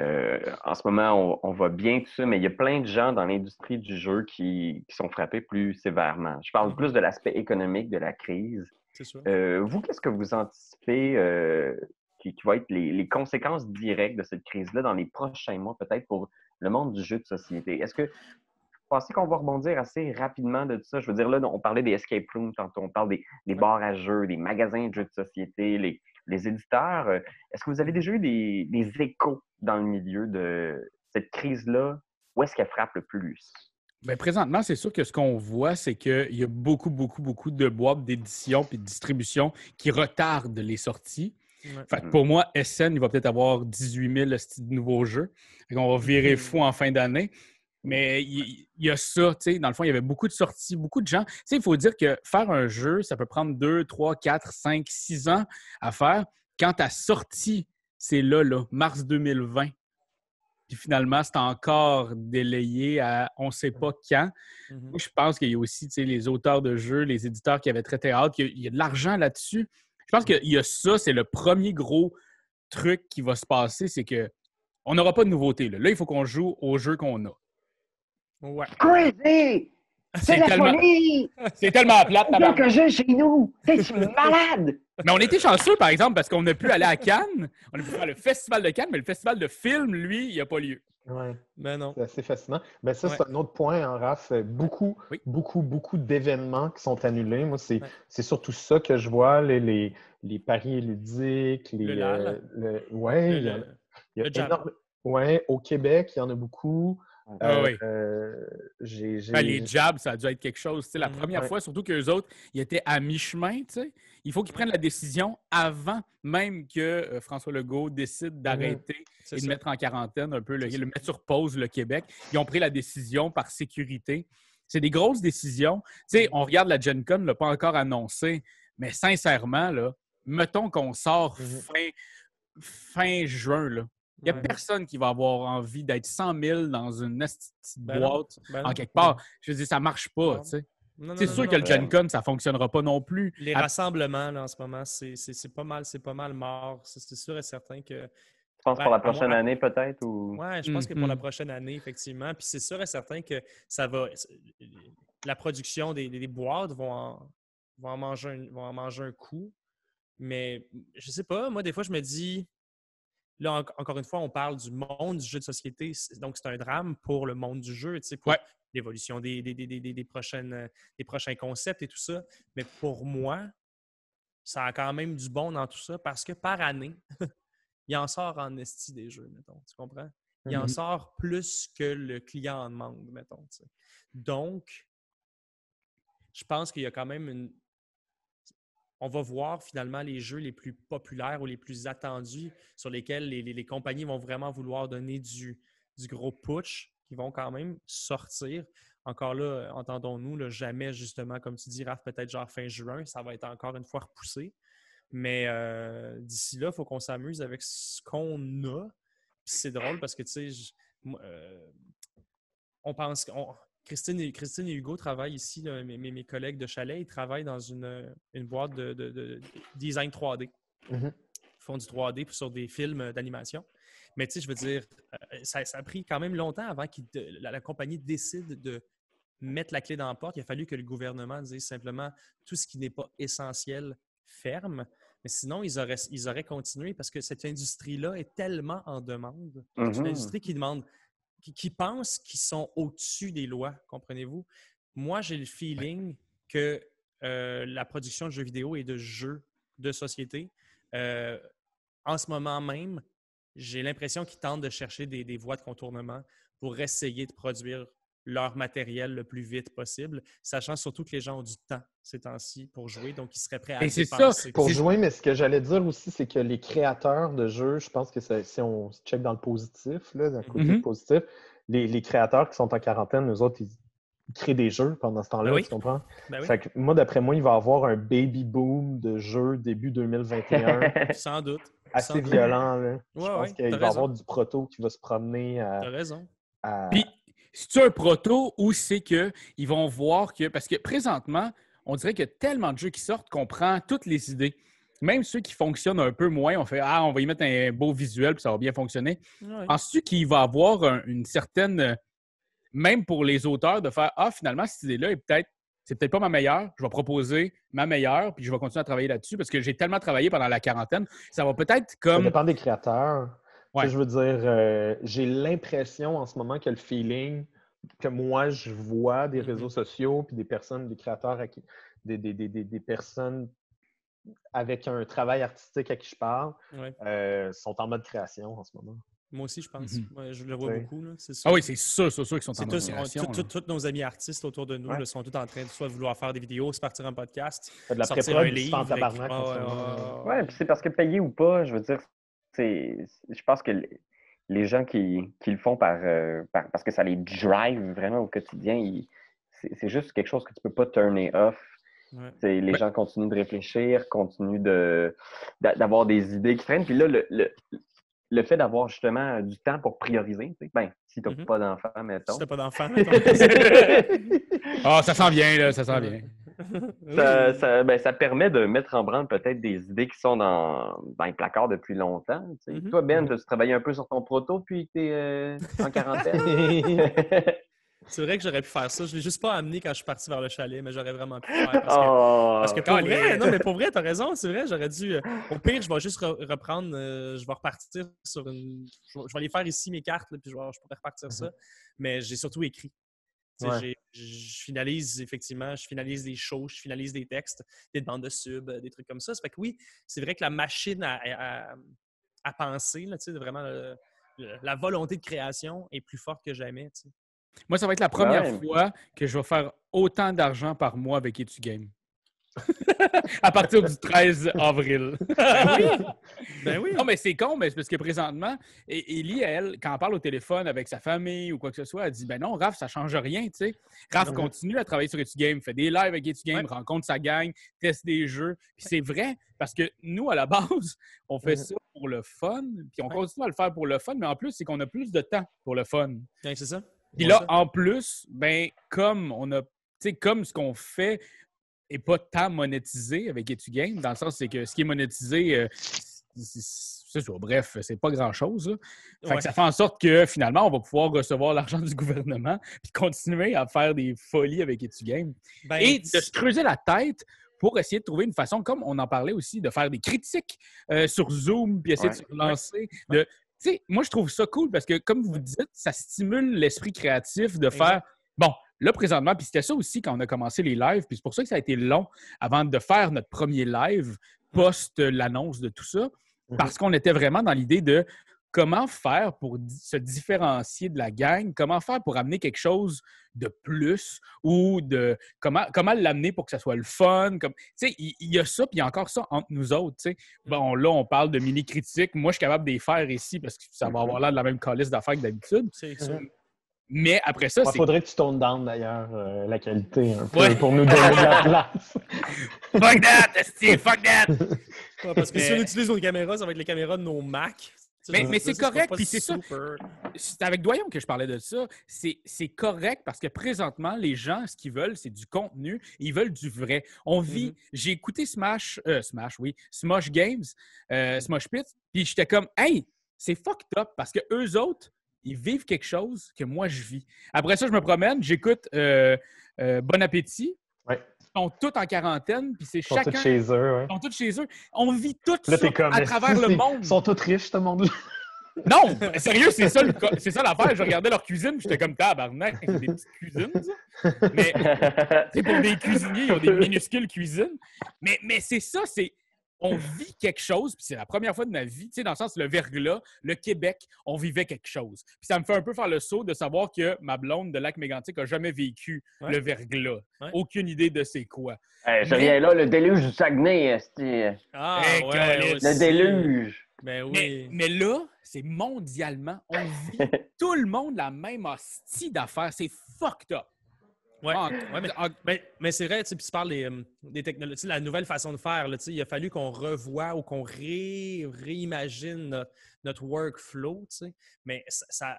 euh, en ce moment, on, on va bien tout ça, mais il y a plein de gens dans l'industrie du jeu qui, qui sont frappés plus sévèrement. Je parle plus de l'aspect économique de la crise. C'est sûr. Euh, vous, qu'est-ce que vous anticipez euh, qui, qui va être les, les conséquences directes de cette crise-là dans les prochains mois, peut-être pour le monde du jeu de société? Est-ce que pensez qu'on va rebondir assez rapidement de tout ça? Je veux dire, là, on parlait des escape rooms tantôt, on parle des, des bars à jeux, des magasins de jeux de société, les, les éditeurs. Euh, Est-ce que vous avez déjà eu des, des échos dans le milieu de cette crise-là? Où est-ce qu'elle frappe le plus? Bien, présentement, c'est sûr que ce qu'on voit, c'est qu'il y a beaucoup, beaucoup, beaucoup de boîtes d'édition et de distribution qui retardent les sorties. Ouais. Fait que Mhm. pour moi, SN, il va peut-être avoir 18 000 esti de nouveaux jeux. Fait qu'on va virer Mhm. fou en fin d'année. Mais il y, a ça, tu sais, dans le fond, il y avait beaucoup de sorties, beaucoup de gens. Tu sais, il faut dire que faire un jeu, ça peut prendre 2, 3, 4, 5, 6 ans à faire. Quand ta sortie, c'est là, là, mars 2020. Puis finalement, c'est encore délayé à on ne sait pas quand. Mhm. Moi, je pense qu'il y a aussi tu sais, les auteurs de jeux, les éditeurs qui avaient très hâte, qu'il y y a de l'argent là-dessus. Je pense qu'il y a ça, c'est le premier gros truc qui va se passer, c'est que on n'aura pas de nouveauté. Là, Là, il faut qu'on joue au jeu qu'on a. Ouais. Crazy! C'est tellement, folie! c'est tellement plate. tabarnak. que j'ai chez nous! C'est malade! Mais on était chanceux, par exemple, parce qu'on a pu aller à Cannes. On a pu faire le festival de Cannes, mais le festival de film, lui, il n'y a pas lieu. Ouais. Ben non. C'est assez fascinant. Ben ça, Ouais. c'est un autre point, en Raph. Beaucoup, Oui. beaucoup, beaucoup d'événements qui sont annulés. Moi, c'est Ouais. c'est surtout ça que je vois, les, les, les paris ludiques, les... Le euh, le- Le- il y, a- le- il y a énorme- Ouais, au Québec, il y en a beaucoup. Ah Euh, oui. euh, Ben, les jabs, ça a dû être quelque chose. La Mhm. première Ouais. fois, surtout qu'eux autres, ils étaient à mi-chemin. Il faut qu'ils prennent la décision avant même que euh, François Legault décide d'arrêter C'est et de ça. mettre en quarantaine un peu, le, le mettre sur pause le Québec. Ils ont pris la décision par sécurité. C'est des grosses décisions. Tu sais, on regarde la Gen Con, l'a pas encore annoncé, mais sincèrement, là, mettons qu'on sort Mhm. fin, fin juin, là. Il n'y a Ouais. personne qui va avoir envie d'être 100 000 dans une esti de Ben boîte Ben en quelque part. Je veux dire, ça marche pas. Tu sais. C'est sûr non, que le. Gen Con, ça ne fonctionnera pas non plus. Les rassemblements, là, en ce moment, c'est c'est- c'est pas mal, c'est pas mal mort. C'est sûr et certain que. Tu penses Ben, pour la moi- prochaine année, peut-être? Ou... Ouais, je pense que pour la Mhm. prochaine année, effectivement. Puis c'est sûr et certain que ça va. La production des, des- des boîtes vont en, vont, en manger un, vont en manger un coup. Mais je sais pas, moi, des fois, je me dis. Là, en- encore une fois, on parle du monde du jeu de société. Donc, c'est un drame pour le monde du jeu, tu sais, pour Ouais. l'évolution des, des, des- des- prochaines, euh, des prochains concepts et tout ça. Mais pour moi, ça a quand même du bon dans tout ça parce que par année, il en sort en esti des jeux, mettons. Tu comprends? Il en Mhm. sort plus que le client en demande, mettons. tu sais. Donc, je pense qu'il y a quand même une. On va voir finalement les jeux les plus populaires ou les plus attendus sur lesquels les, compagnies vont vraiment vouloir donner du, du gros push, qui vont quand même sortir. Encore là, entendons-nous, jamais justement, comme tu dis, Raph, peut-être genre fin juin, ça va être encore une fois repoussé. Mais euh, d'ici là, il faut qu'on s'amuse avec ce qu'on a. C'est drôle parce que, tu sais, euh, on pense qu'on. Christine et, Christine et Hugo travaillent ici, là, mes, collègues de chalet, ils travaillent dans une, une boîte de, de- de design 3D. Mhm. Ils font du 3D sur des films d'animation. Mais tu sais, je veux dire, euh, ça, ça a pris quand même longtemps avant que la, la compagnie décide de mettre la clé dans la porte. Il a fallu que le gouvernement dise simplement tout ce qui n'est pas essentiel ferme. Mais sinon, ils auraient, ils auraient continué parce que cette industrie-là est tellement en demande. C'est une Mhm. industrie qui demande, qui, qui pense qu'ils sont au-dessus des lois, comprenez-vous? Moi, j'ai le feeling que euh, la production de jeux vidéo et de jeux de société, euh, en ce moment même, j'ai l'impression qu'ils tentent de chercher des, des voies de contournement pour essayer de produire leur matériel le plus vite possible, sachant surtout que les gens ont du temps ces temps-ci pour jouer, donc ils seraient prêts à Et c'est ça. Pour jouer, mais ce que j'allais dire aussi, c'est que les créateurs de jeux, je pense que ça- si on check dans le positif, là, dans le côté Mhm. positif, les, les créateurs qui sont en quarantaine, eux autres, ils, créent des jeux pendant ce temps-là, Ben oui. tu comprends? Ben oui, Fait que moi, d'après moi, il va y avoir un baby boom de jeux début 2021, sans doute. sans assez doute. violent. Là. je Ouais, pense ouais, qu'il va y avoir du proto qui va se promener à... T'as raison. à- Puis, c'est-tu un proto ou c'est qu'ils vont voir que. Parce que présentement, on dirait qu'il y a tellement de jeux qui sortent qu'on prend toutes les idées. Même ceux qui fonctionnent un peu moins, on fait Ah, on va y mettre un beau visuel puis ça va bien fonctionner. Ouais. Penses-tu qu'il va avoir un- une certaine. Même pour les auteurs, de faire Ah, finalement, cette idée-là est peut-être. C'est peut-être pas ma meilleure. Je vais proposer ma meilleure, puis je vais continuer à travailler là-dessus parce que j'ai tellement travaillé pendant la quarantaine. Ça va peut-être Ça comme. dépend des créateurs. Tu sais, Ouais. Je veux dire, euh, j'ai l'impression en ce moment que le feeling que moi je vois des Mhm. réseaux sociaux, puis des personnes, des créateurs, à qui- des, des, des, des, des personnes avec un travail artistique à qui je parle, Ouais. euh, sont en mode création en ce moment. Moi aussi, je pense. Mhm. Ouais, je le vois beaucoup. là, C'est sûr. Ah oui, c'est sûr, c'est sûr qu'ils sont en mode tous, on- création, tout- là. tout- tous nos amis artistes autour de nous Ouais. là, sont tous en train de soit vouloir faire des vidéos, se partir un podcast, Fait de la sortir un puis c'est en livre. en ouais, là. ouais, Ouais, puis c'est parce que payé ou pas, je veux dire, je pense que les- gens qui, qui le font par, euh, par- parce que ça les drive vraiment au quotidien, c'est c'est juste quelque chose que tu peux pas turner off. Ouais. Les Ouais. gens continuent de réfléchir, continuent de, d'avoir des idées qui traînent. Puis là, le, le, le fait d'avoir justement du temps pour prioriser, tu sais, ben, si tu n'as Mhm. pas d'enfant, mettons. Si t'as pas d'enfant, mettons. Ah, ça s'en vient, là, ça s'en vient. ça, ça- ben, ça permet de mettre en branle peut-être des idées qui sont dans, dans les placards depuis longtemps. tu sais. Mhm. Toi, Ben, tu travaillé un peu sur ton proto puis tu es en quarantaine? C'est vrai que j'aurais pu faire ça. Je l'ai juste pas amené quand je suis parti vers le chalet, mais j'aurais vraiment pu faire. Parce que, oh. parce que pour vrai, non, mais pour vrai, t'as raison, c'est vrai, j'aurais dû. euh, au pire, je vais juste re- reprendre, euh, je vais repartir sur une. Je vais, je vais aller faire ici mes cartes, là, puis je, vais, je pourrais repartir ça. Mais j'ai surtout écrit. Ouais. Je finalise effectivement, je finalise des shows, je finalise des textes, des bandes de sub, euh, des trucs comme ça. Ça fait que oui, c'est vrai que la machine à, à- à penser, là, tu sais, vraiment le- le- la volonté de création est plus forte que jamais. Moi, ça va être la première Ouais. fois que je vais faire autant d'argent par mois avec EtuGame. à partir du 13 avril. Ben oui. Non, mais c'est con, mais parce que présentement, Ellie, elle, quand elle parle au téléphone avec sa famille ou quoi que ce soit, elle dit Ben non, Raph, ça change rien, tu sais. Raph continue à travailler sur EtuGame, fait des lives avec EtuGame, Ouais. rencontre sa gang, teste des jeux. Puis c'est vrai, parce que nous, à la base, on fait ça pour le fun, puis on continue à le faire pour le fun, mais en plus, c'est qu'on a plus de temps pour le fun. Ouais, c'est ça. Puis là, en plus, ben, comme on a, tu sais, comme ce qu'on fait est pas tant monétisé avec EtuGame, dans le sens c'est que ce qui est monétisé, euh, c'est ça. Bref, c'est pas grand-chose. Ouais. ça fait en sorte que finalement, on va pouvoir recevoir l'argent du gouvernement puis continuer à faire des folies avec EtuGame. Ben, Et de se creuser la tête pour essayer de trouver une façon, comme on en parlait aussi, de faire des critiques euh, sur Zoom, puis essayer Ouais. de se lancer. De, tu sais, moi, je trouve ça cool parce que, comme vous dites, ça stimule l'esprit créatif de faire bon. Là, présentement, puis c'était ça aussi quand on a commencé les lives, puis c'est pour ça que ça a été long avant de faire notre premier live post l'annonce de tout ça, parce qu'on était vraiment dans l'idée de comment faire pour se différencier de la gang, comment faire pour amener quelque chose de plus ou de comment, comment l'amener pour que ça soit le fun. Comme, tu sais, il y, a ça, puis il y a encore ça entre nous autres. tu sais. Bon, là, on parle de mini-critiques. Moi, je suis capable de les faire ici parce que ça va avoir l'air de la même calice d'affaires que d'habitude. Mais après ça, Il c'est faudrait que tu tournes down d'ailleurs euh, la qualité un peu Ouais. pour nous donner de la place. fuck that, esti, fuck that. Ouais, parce que si on utilise nos caméras, ça va être les caméras de nos Mac. Mais- mais c'est correct, puis c'est ça. super. c'est avec Doyon que je parlais de ça. C'est c'est correct parce que présentement, les gens, ce qu'ils veulent, c'est du contenu. Ils veulent du vrai. On vit. Mhm. J'ai écouté Smash, euh, Smash, oui, Smosh Games, euh, Smosh Pit, puis j'étais comme, hey, c'est fucked up parce que eux autres, ils vivent quelque chose que moi je vis. Après ça, je me promène, j'écoute euh, euh, Bon Appétit. Ouais. Ils sont tous en quarantaine, puis c'est Ils sont chacun. tous chez eux. Ouais. Ils sont tous chez eux. On vit tout Là, ça t'es comme. à travers le monde. Ils sont tous riches, ce monde-là. Non, sérieux, c'est ça, c'est ça l'affaire. Je regardais leur cuisine, j'étais comme tabarnak, c'est des petites cuisines, ça. Mais c'est pour des cuisiniers, ils ont des minuscules cuisines. Mais, mais c'est ça, c'est. On vit quelque chose, puis c'est la première fois de ma vie, tu sais, dans le sens, le verglas, le Québec, on vivait quelque chose. Puis ça me fait un peu faire le saut de savoir que ma blonde de Lac-Mégantic a jamais vécu Ouais. le verglas. Ouais. Aucune idée de c'est quoi. Hey, je Mais- viens là, le déluge du Saguenay. Ah, Eh, ouais, le déluge. Ben Mais, oui. mais là, c'est mondialement. On vit tout le monde la même hostie d'affaires. C'est fucked up. Ouais. En- Ouais, mais, en- mais, mais c'est vrai, tu tu parles des, des technologies, la nouvelle façon de faire. Là, tu sais, il a fallu qu'on revoie ou qu'on ré- réimagine notre, notre workflow. tu sais. Mais ça, ça-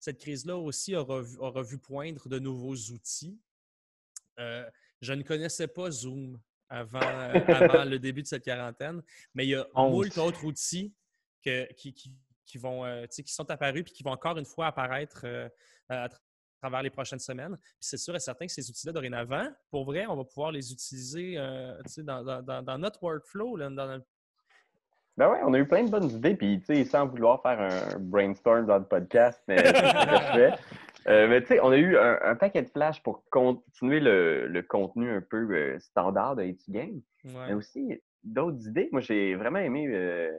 cette crise-là aussi a revu, a revu poindre de nouveaux outils. Euh, je ne connaissais pas Zoom avant, euh, avant le début de cette quarantaine, mais il y a moult autres outils que- qui, qui- qui vont, euh, tu sais, qui sont apparus puis qui vont encore une fois apparaître euh, à travers les prochaines semaines. Puis c'est sûr et certain que ces outils-là, dorénavant, pour vrai, on va pouvoir les utiliser euh, dans, dans- dans- dans notre workflow. Là, dans notre- Ben ouais, on a eu plein de bonnes idées, puis tu sais, sans vouloir faire un brainstorm dans le podcast, mais. Euh, mais tu sais, on a eu un, un paquet de flash pour continuer le, le contenu un peu euh, standard de H Game, mais aussi d'autres idées. Moi, j'ai vraiment aimé euh,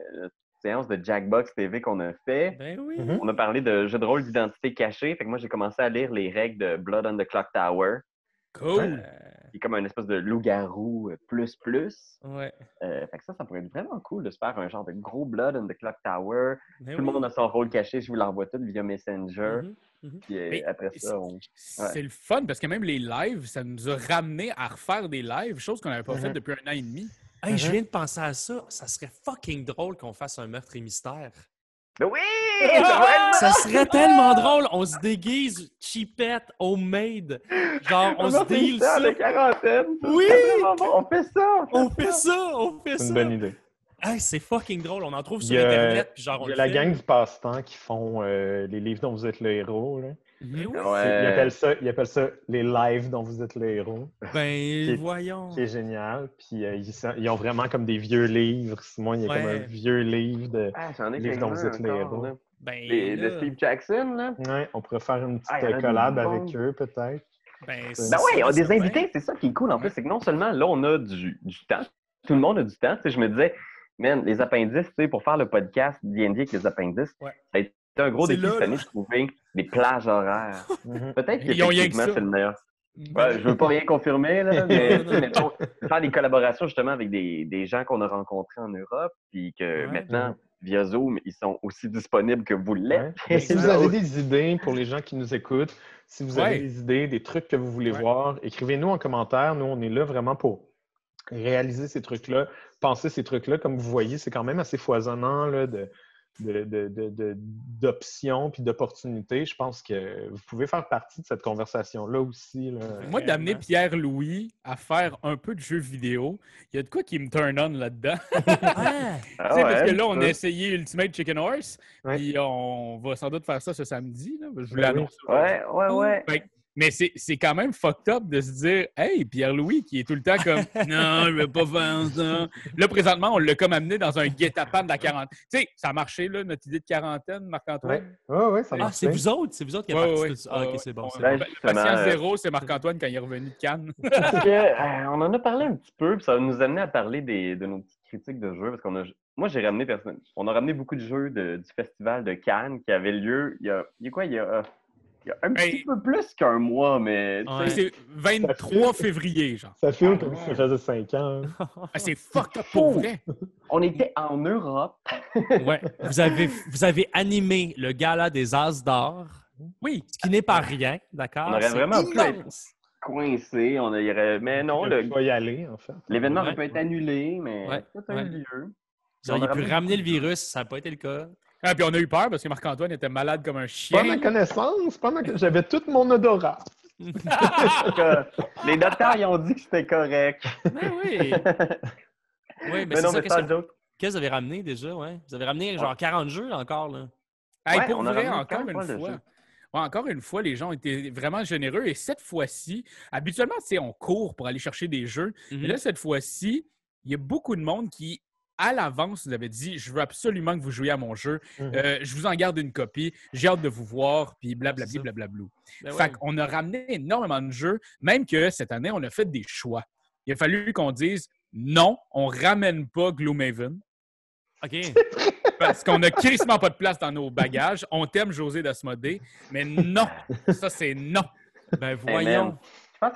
séance de Jackbox TV qu'on a fait. Ben oui. Mhm. On a parlé de jeux de rôle d'identité cachée. Fait que moi, j'ai commencé à lire les règles de Blood on the Clock Tower, Cool. Euh, qui est comme un espèce de loup-garou euh, plus plus. ouais. Euh, fait que ça, ça pourrait être vraiment cool de se faire un genre de gros Blood on the Clock Tower. Ben Tout le monde a son rôle caché. Je vous l'envoie tout via Messenger. Mhm, mhm. Puis euh, Mais après ça, on... C'est le fun parce que même les lives, ça nous a ramené à refaire des lives, chose qu'on n'avait pas fait Mhm. depuis un an et demi. Hey, je Mhm. viens de penser à ça. Ça serait fucking drôle qu'on fasse un meurtre et mystère. Ben oui! être Ça serait tellement drôle. On se déguise cheapette, homemade. Genre, on On se deal ça, quarantaine? Oui! bon. On fait ça. On fait ça, on fait C'est ça. une bonne idée. Hey, c'est fucking drôle. On en trouve Il sur y a- Internet. Puis genre, on Il y a la fait. gang du passe-temps qui font euh, les livres dont vous êtes le héros. Là. Mais oui. Ouais. Ils, appellent ça, ils appellent ça les lives dont vous êtes le héros, Ben, voyons. qui est génial. Puis euh, ils, sont- ils ont vraiment comme des vieux livres. Simon, il y a comme un vieux livre de. Ah, j'en ai Livre dont vous êtes les encore, héros. Ben, Les- de Steve Jackson, là. Ouais, on pourrait faire une petite Ah, des collab avec eux, peut-être. ben, Ben c'est Ben ouais, on a des invités, c'est ça qui est cool en plus, c'est que non seulement là, on a du, du temps, tout le monde a du temps. Tu sais, je me disais, man, les appendices, tu sais, pour faire le podcast D&D avec les appendices, Ouais. ça a été un gros défi cette année de trouver des plages horaires. Mhm. Peut-être que qu'effectivement, ça. c'est le meilleur. Ben, Ouais, je veux pas rien confirmer, là, mais mettons, faire des collaborations justement avec des, des gens qu'on a rencontrés en Europe, puis que Ouais. maintenant, via Zoom, ils sont aussi disponibles que vous l'êtes. Si vous avez des idées pour les gens qui nous écoutent, si vous Ouais. avez des idées, des trucs que vous voulez Ouais. voir, écrivez-nous en commentaire. Nous, on est là vraiment pour réaliser ces trucs-là, penser ces trucs-là. Comme vous voyez, c'est quand même assez foisonnant là, de, de- de- de- de- d'options puis d'opportunités. Je pense que vous pouvez faire partie de cette conversation-là aussi. là. Moi, d'amener. Pierre-Louis à faire un peu de jeux vidéo, il y a de quoi qui me turn on là-dedans. Ah, Ah Tu sais, parce ouais, que là, on a essayé Ultimate Chicken Horse, Ouais. puis on va sans doute faire ça ce samedi. Là. Je vous Ben l'annonce. Ouais, ouais, ouais. Fait mais c'est c'est quand même fucked up de se dire Hey, Pierre-Louis, qui est tout le temps comme Non, je vais pas faire ça. Là, présentement, on l'a comme amené dans un guet-apens de la quarantaine. Tu sais, ça a marché, là, notre idée de quarantaine, Marc-Antoine? ouais, ouais, ça Ah, marche c'est bien. vous autres, c'est vous autres qui êtes Ouais, ouais, de. Ah, ok, c'est bon. ouais. c'est Ben, Patient euh, zéro, c'est Marc-Antoine quand il est revenu de Cannes. Que, euh, on en a parlé un petit peu, puis ça va nous amener à parler des, de nos petites critiques de jeux. Parce qu'on a, moi, j'ai ramené personne. On a ramené beaucoup de jeux de- du festival de Cannes qui avait lieu il y a, il y a quoi? Il y a, euh, il y a un petit Hey. peu plus qu'un mois, mais Ouais. C'est 23 février, genre. Ça filme comme si ça faisait cinq ans. hein. Ah, c'est fucked up pour vrai. on était en Europe. Ouais. Vous avez, vous avez animé le gala des As d'or, Oui. ce qui n'est pas rien, d'accord? On aurait vraiment pu être- immense. Coincé, on aurait- mais non, On le- va y aller, en fait. l'événement aurait Ouais. pu être annulé, mais Ouais, ça a ouais. eu lieu. Vous auriez pu ramener le virus, ça n'a pas été le cas. Ah, puis on a eu peur parce que Marc-Antoine était malade comme un Pas chien. ma connaissance, pas ma... j'avais tout mon odorat. Euh, les docteurs, ils ont dit que c'était correct. Ben oui. Oui, mais, Mais c'est non, ça, mais qu'est-ce que, joke. qu'est-ce que vous avez ramené déjà, ouais? Vous avez ramené genre 40 jeux encore, là. Hey, Ouais, pour on vrai, encore une fois encore une fois, les gens ont été vraiment généreux. Et cette fois-ci, habituellement, tu sais, on court pour aller chercher des jeux. Mhm. Mais là, cette fois-ci, il y a beaucoup de monde qui, à l'avance, nous avait dit Je veux absolument que vous jouiez à mon jeu. Mhm. Euh, je vous en garde une copie. J'ai hâte de vous voir. Puis ça. blablablou. Ben Fait ouais. qu'on a ramené énormément de jeux, même que cette année, on a fait des choix. Il a fallu qu'on dise non, on ramène pas Gloomhaven OK. parce qu'on a crissement pas de place dans nos bagages. On t'aime, José Dasmodé, mais non, ça c'est non. Ben voyons.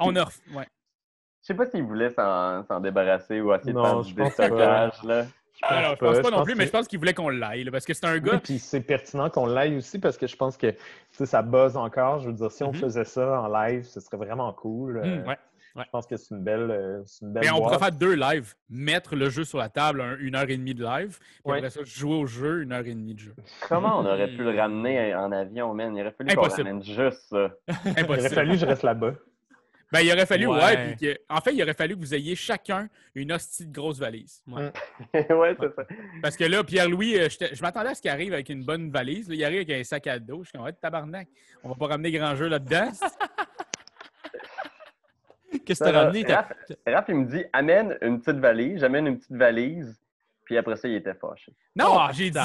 On a. Ouais. Je sais pas s'ils voulaient s'en s'en débarrasser ou essayer Non, de faire du pense pas. déstockage. Là. Alors, je pas, pense je pas non pense plus, que- mais je pense qu'il voulait qu'on l'aille parce que c'est un Oui, gars. puis c'est pertinent qu'on l'aille aussi parce que je pense que tu sais, ça buzz encore. Je veux dire, si on Mhm. faisait ça en live, ce serait vraiment cool. Euh, Mm, ouais. Ouais. Je pense que c'est une belle, euh, c'est une belle Mais on pourrait faire deux lives. Mettre le jeu sur la table, un- une heure et demie de live, puis Ouais. après ça, jouer au jeu, une heure et demie de jeu. Comment on aurait pu le ramener en avion, man? Il aurait fallu qu'on Impossible. ramène juste ça. Il aurait Impossible. fallu que je reste là-bas. Ben, il aurait fallu, ouais, Ouais. puis que- en fait, il aurait fallu que vous ayez chacun une hostie de grosse valise. ouais, c'est ça. Parce que là, Pierre-Louis, euh, je m'attendais à ce qu'il arrive avec une bonne valise. Là, il arrive avec un sac à dos. Je suis comme, ouais, tabarnak, on va pas ramener grand jeu là-dedans. Qu'est-ce que t'as ramené? T'as- Raph, Raph, il me dit amène une petite valise. J'amène une petite valise. Puis après ça, il était fâché. Non, Oh, j'ai dit,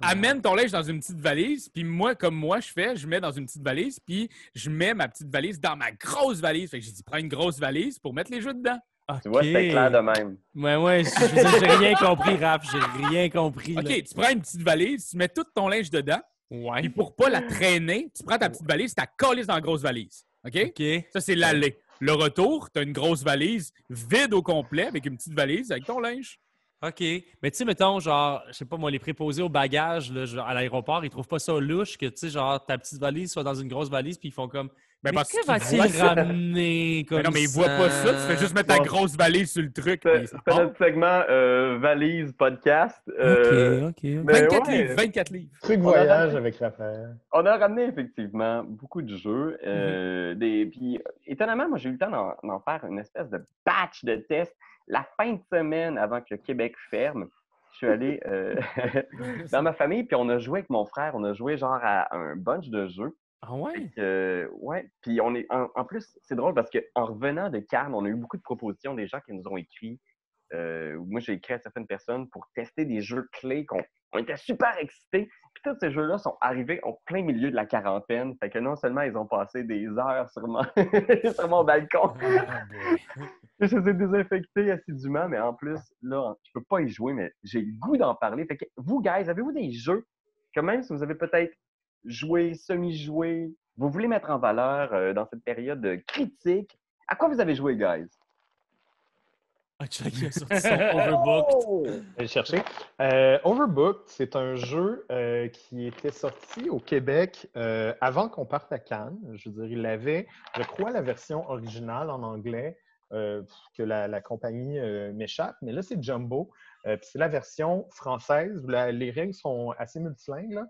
amène ton linge dans une petite valise, puis moi, comme moi, je fais, je mets dans une petite valise, puis je mets ma petite valise dans ma grosse valise. Fait que j'ai dit, prends une grosse valise pour mettre les jeux dedans. Tu vois, c'était Ok. clair de même. Ouais, ouais, j'ai rien compris, Raph. J'ai rien compris. là. OK, tu prends une petite valise, tu mets tout ton linge dedans, Ouais. puis pour pas la traîner, tu prends ta petite valise, tu la colles dans la grosse valise. OK? OK. Ça, c'est l'aller. Le retour, tu as une grosse valise vide au complet avec une petite valise avec ton linge. OK. Mais tu sais, mettons, genre, je sais pas moi, les préposés au bagage là, à l'aéroport, ils trouvent pas ça louche que, tu sais, genre, ta petite valise soit dans une grosse valise, puis ils font comme. Ben, mais parce que va-t-il ramener comme Mais non, mais ils voient pas ça. Tu fais juste mettre ta grosse valise sur le truc. Notre segment euh, valise podcast. Euh, OK, OK. mais 24 ouais, livres, 24 livres. Truc voyage ramené- avec Raphaël. On a ramené effectivement beaucoup de jeux. euh, Mhm. des, puis, étonnamment, moi, j'ai eu le temps d'en d'en faire une espèce de batch de tests. La fin de semaine avant que le Québec ferme, je suis allé euh, dans ma famille, puis on a joué avec mon frère. On a joué genre à un bunch de jeux. Ah ouais? Euh, ouais, puis on est en, en plus, c'est drôle parce qu'en revenant de Cannes, on a eu beaucoup de propositions des gens qui nous ont écrit. Euh, moi, j'ai écrit à certaines personnes pour tester des jeux clés qu'on on était super excités. Puis tous ces jeux-là sont arrivés en plein milieu de la quarantaine. Fait que non seulement ils ont passé des heures sur mon, sur mon balcon, je les ai désinfectés assidûment, mais en plus, là, je peux pas y jouer, mais j'ai le goût d'en parler. Fait que vous, guys, avez-vous des jeux que même si vous avez peut-être joué, semi-joué, vous voulez mettre en valeur euh, dans cette période critique, à quoi vous avez joué, guys? Ah, Chuck, il a sorti son Overbooked. Oh! Je vais chercher. Euh, Overbooked, c'est un jeu euh, qui était sorti au Québec euh, avant qu'on parte à Cannes. Je veux dire, il avait, je crois, la version originale en anglais, euh, que la, la compagnie euh, m'échappe, mais là, c'est Jumbo. Euh, puis c'est la version française où la- les règles sont assez multilingues.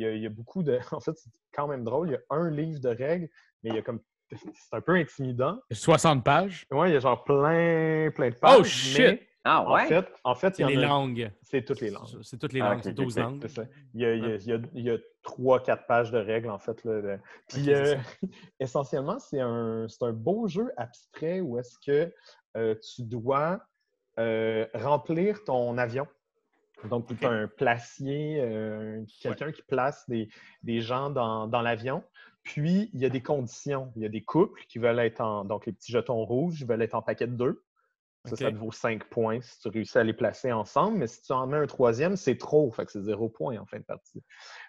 y a, il y a beaucoup de. En fait, c'est quand même drôle. Il y a un livre de règles, mais il y a comme. C'est un peu intimidant. 60 pages. Ouais, il y a genre plein, plein de pages. Oh, shit! mais Ah En ouais? fait, en fait, il C'est y en les a- langues. C'est toutes les langues. C'est toutes les Ah, langues. ok, C'est ok, 12 ok. langues. C'est ça. Il y a, il y a- il y a- il y a trois, quatre pages de règles, en fait. Là, de- Puis, euh, essentiellement, c'est un, beau jeu abstrait où est-ce que euh, tu dois euh, remplir ton avion. Donc, tu as un placier, euh, quelqu'un qui place des, des gens dans, dans l'avion. Puis, il y a des conditions. Il y a des couples qui veulent être en. Donc, les petits jetons rouges, ils veulent être en paquet de deux. Ça, ça te vaut 5 points si tu réussis à les placer ensemble. Mais si tu en mets un troisième, c'est trop. Fait que c'est zéro point en fin de partie.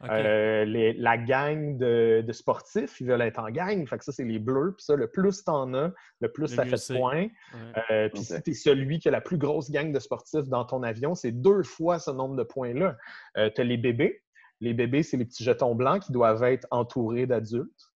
Euh, les- la gang de, de sportifs, ils veulent être en gang. Fait que ça, c'est les bleus. Puis ça, le plus t'en as, le plus Le ça fait de c'est. points. Ouais. Euh, puis Ok. si tu es celui qui a la plus grosse gang de sportifs dans ton avion, c'est deux fois ce nombre de points-là. tu as les bébés. Les bébés, c'est les petits jetons blancs qui doivent être entourés d'adultes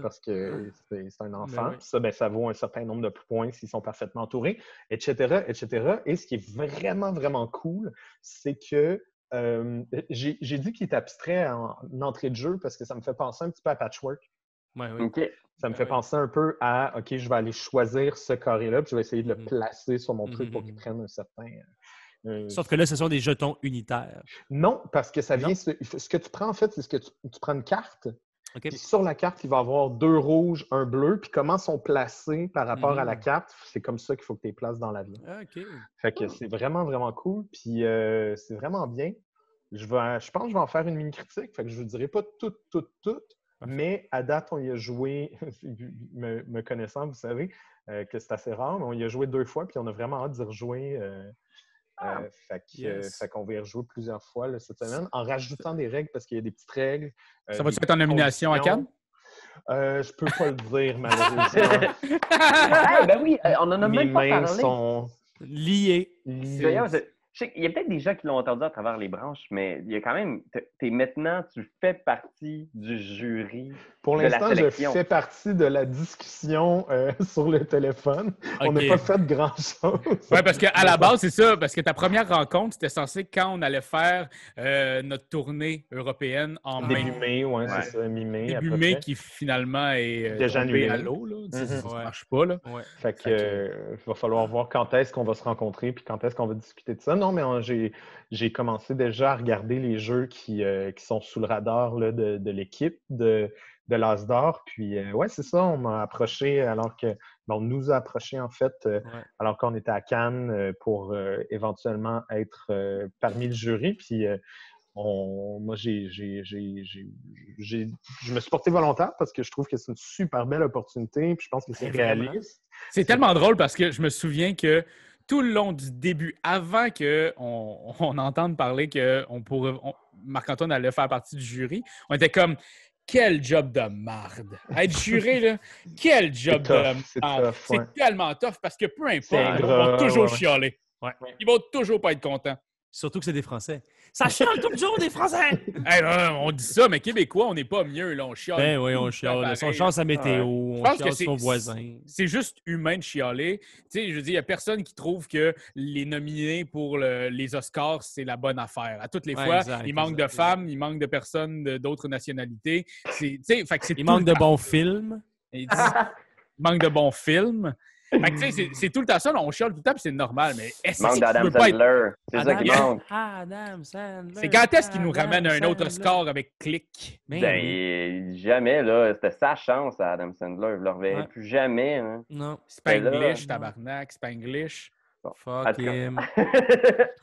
parce que c'est un enfant. Ben oui. Puis Ça, ben, ça vaut un certain nombre de points s'ils sont parfaitement entourés, etc., etc. Et ce qui est vraiment, vraiment cool, c'est que euh, j'ai dit qu'il est abstrait en entrée de jeu parce que ça me fait penser un petit peu à Patchwork. Ouais, oui. OK. Ça me Ben fait penser un peu à OK, je vais aller choisir ce carré-là, puis je vais essayer de le Mhm. placer sur mon truc Mhm, pour mhm. qu'il prenne un certain. Euh, Sauf que là, ce sont des jetons unitaires. Non, parce que ça Non? vient. Ce, que tu prends, en fait, c'est ce que tu, tu prends une carte, puis sur la carte, il va y avoir deux rouges, un bleu, puis comment sont placés par rapport à la Mhm. carte, c'est comme ça qu'il faut que tu les places dans l'avion. OK. Fait que c'est vraiment, vraiment cool, puis euh, c'est vraiment bien. Je, vais, je pense que je vais en faire une mini-critique, fait que je ne vous dirai pas tout, tout, tout, Parfait. mais à date, on y a joué, me, me connaissant, vous savez euh, que c'est assez rare, mais on y a joué deux fois, puis on a vraiment hâte d'y rejouer. euh, Ah, euh, fait que, yes. euh, fait qu'on va y rejouer plusieurs fois là, cette semaine, en rajoutant des règles, parce qu'il y a des petites règles. euh, Ça va-tu être en nomination à. Cannes? Euh, je peux pas le dire, malheureusement. Ah, ben oui, on en a Mes même pas mains parlé. sont Lié. liées. D'ailleurs, je- je sais qu'il y a peut-être des gens qui l'ont entendu à travers les branches, mais il y a quand même, t'es maintenant, tu fais partie du jury. Pour l'instant, je fais partie de la discussion euh, sur le téléphone. On n'a pas fait grand-chose. Oui, parce qu'à la base, c'est ça. Parce que ta première rencontre, c'était censé quand on allait faire euh, notre tournée européenne en mai. Début mai, ouais, Ouais. c'est ça, mi-mai. à Début peu mai, près. qui finalement est euh, Déjà tombé annulé. à l'eau. Mhm. Ça Ouais. marche pas. Là. Ouais. Fait que, euh, il va falloir voir quand est-ce qu'on va se rencontrer puis quand est-ce qu'on va discuter de ça. Non, mais euh, j'ai, j'ai commencé déjà à regarder les jeux qui, euh, qui sont sous le radar là, de, de l'équipe de, de l'As d'Or. Puis, euh, ouais, c'est ça, on m'a approché alors que. ben, on nous a approché, en fait, euh, Ouais. alors qu'on était à Cannes euh, pour éventuellement être parmi le jury. Puis, on, moi, j'ai, j'ai, j'ai, j'ai- j'ai- je me suis porté volontaire parce que je trouve que c'est une super belle opportunité. Puis, je pense que c'est réaliste. C'est tellement drôle parce que je me souviens que tout le long du début, avant qu'on on entende parler que on pourrait, on- Marc-Antoine allait faire partie du jury, on était comme quel job de marde. Être juré, là, quel job tough, de marde. C'est ouais. tellement tough parce que peu importe, ils vont toujours ouais, ouais. chialer. Ils vont toujours pas être contents. Surtout que c'est des Français. Ça chiale tout le jour des Français! Hey, on dit ça, mais Québécois, on n'est pas mieux. Là, on chiale. Ben oui, on chiale. pareil, On chiale sa météo, on chiale son voisin. c'est juste humain de chialer. Tu sais, je veux dire, il n'y a personne qui trouve que les nominés pour le- les Oscars, c'est la bonne affaire. À toutes les Ouais, fois, exact, il manque exact, de femmes, il manque de personnes d'autres nationalités. Fait que c'est Il manque de bons films. il manque de bons films. Fait que, tu sais, c'est, tout le temps ça, là, on chiale tout le temps, puis c'est normal. Mais est-ce Manque que tu être... Sandler. C'est ça qui Adam- manque. Adam Sandler. C'est quand est-ce qu'il nous Adam ramène un autre. Oscar avec Click? Ben Ben, jamais, là. C'était sa chance à Adam Sandler. Je le reverrai Ouais. plus jamais. hein. Non. Spanglish, tabarnak, Spanglish. En Fuck him.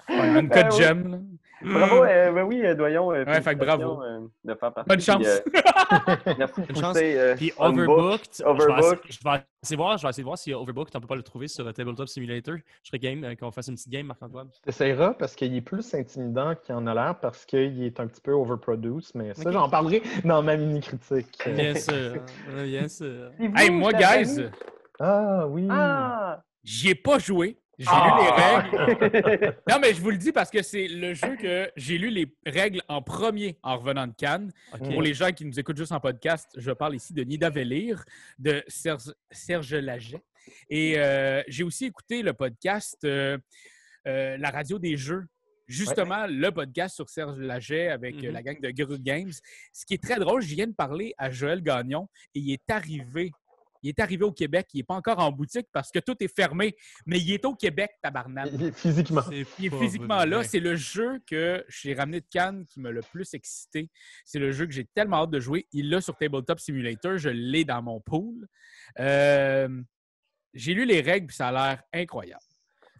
Un uncut Ben oui. gem. Bravo, euh, ben oui, euh, Doyon. euh, Ouais, fait que bravo. euh, de faire partie, Bonne puis, chance. euh, merci Bonne chance. euh, Puis Unbooked, Overbooked, je vais, Overbooked. essayer, je vais essayer voir, je vais essayer de voir si Overbooked, on peut pas le trouver sur Tabletop Simulator. Je serais game euh, qu'on fasse une petite game, Marc-Antoine. T'essayeras parce qu'il est plus intimidant qu'il en a l'air parce qu'il est un petit peu overproduced, mais ça, j'en parlerai dans ma mini-critique. Bien sûr. euh, Bien sûr. Vous, Hey, moi, guys? Ah oui! Ah! j'y ai pas joué. J'ai Ah! lu les règles. Non, mais je vous le dis parce que c'est le jeu que j'ai lu les règles en premier en revenant de Cannes. Pour les gens qui nous écoutent juste en podcast, je parle ici de Nida Vellir, de Serge, Serge Laget. Et euh, j'ai aussi écouté le podcast euh, euh, La radio des jeux. Justement, le podcast sur Serge Laget avec la gang de Guru Games. Ce qui est très drôle, je viens de parler à Joël Gagnon et il est arrivé. Il est arrivé au Québec. Il n'est pas encore en boutique parce que tout est fermé, mais il est au Québec, tabarnak. Il est Physiquement. Il est physiquement là. C'est le jeu que j'ai ramené de Cannes qui m'a le plus excité. C'est le jeu que j'ai tellement hâte de jouer. Il l'a sur Tabletop Simulator. Je l'ai dans mon pool. Euh, j'ai lu les règles puis ça a l'air incroyable.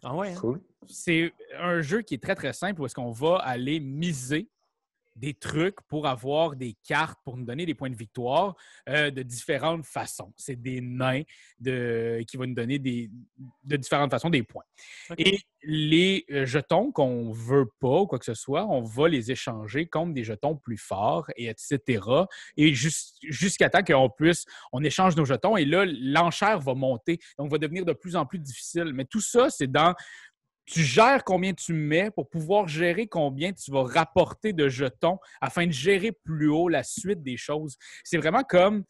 Ah ouais, hein? Cool. C'est un jeu qui est très, très simple où est-ce qu'on va aller miser des trucs pour avoir des cartes pour nous donner des points de victoire euh, de différentes façons. C'est des nains de, qui vont nous donner des, de différentes façons des points. Et les euh, jetons qu'on veut pas ou quoi que ce soit, on va les échanger contre des jetons plus forts et etc. Et jus- jusqu'à temps qu'on puisse, on échange nos jetons et là, l'enchère va monter. Donc, va devenir de plus en plus difficile. Mais tout ça, c'est dans tu gères combien tu mets pour pouvoir gérer combien tu vas rapporter de jetons afin de gérer plus haut la suite des choses. C'est vraiment comme.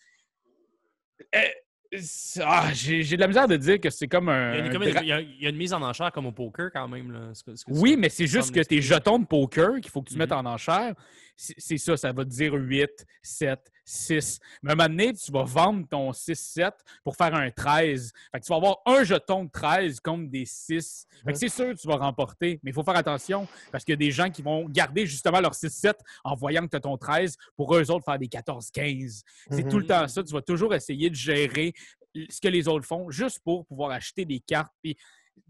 C'est- ah, J'ai de la misère de dire que c'est comme un. Il y, a une, un comme une- dra- il y a- il y a une mise en enchère comme au poker quand même. Là. Ce que- ce que tu- Oui, mais c'est juste que tes jetons de poker qu'il faut que tu mettes Mhm. en enchère, c'est c'est ça, ça va te dire 8, 7, 6. Mais à un moment donné, tu vas vendre ton 6-7 pour faire un 13. Fait que tu vas avoir un jeton de 13 contre des 6. Fait que c'est sûr que tu vas remporter, mais il faut faire attention parce qu'il y a des gens qui vont garder justement leur 6-7 en voyant que tu as ton 13 pour eux autres faire des 14-15. C'est Mhm. tout le temps ça. Tu vas toujours essayer de gérer ce que les autres font juste pour pouvoir acheter des cartes. Puis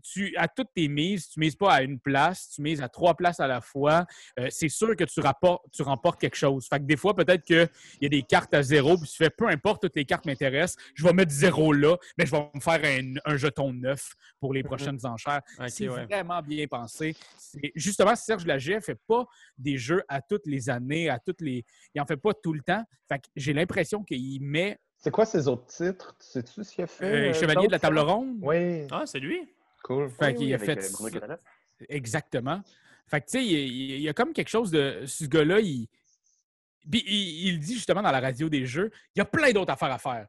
tu, à toutes tes mises, tu mises pas à une place, tu mises à trois places à la fois. Euh, c'est sûr que tu, rapportes, tu remportes quelque chose. Fait que des fois, peut-être qu'il y a des cartes à zéro, puis tu fais peu importe, toutes les cartes m'intéressent, je vais mettre zéro là, mais je vais me faire un, un jeton neuf pour les prochaines enchères. C'est ouais. vraiment bien pensé. C'est- Justement, Serge Laget fait pas des jeux à toutes les années, à toutes les. Il en fait pas tout le temps. Fait que j'ai l'impression qu'il met C'est quoi ses autres titres? Tu sais-tu ce qu'il a fait? euh, euh, Chevalier de la table ronde? Oui, Ah, c'est lui? Cool. Fait Oui, qu'il oui, a fait euh, Bruno ça. Catala. Exactement. Fait que, tu sais, il, il- il y a comme quelque chose de. Ce gars-là, il. Puis il, il dit justement dans la radio des jeux, il y a plein d'autres affaires à faire.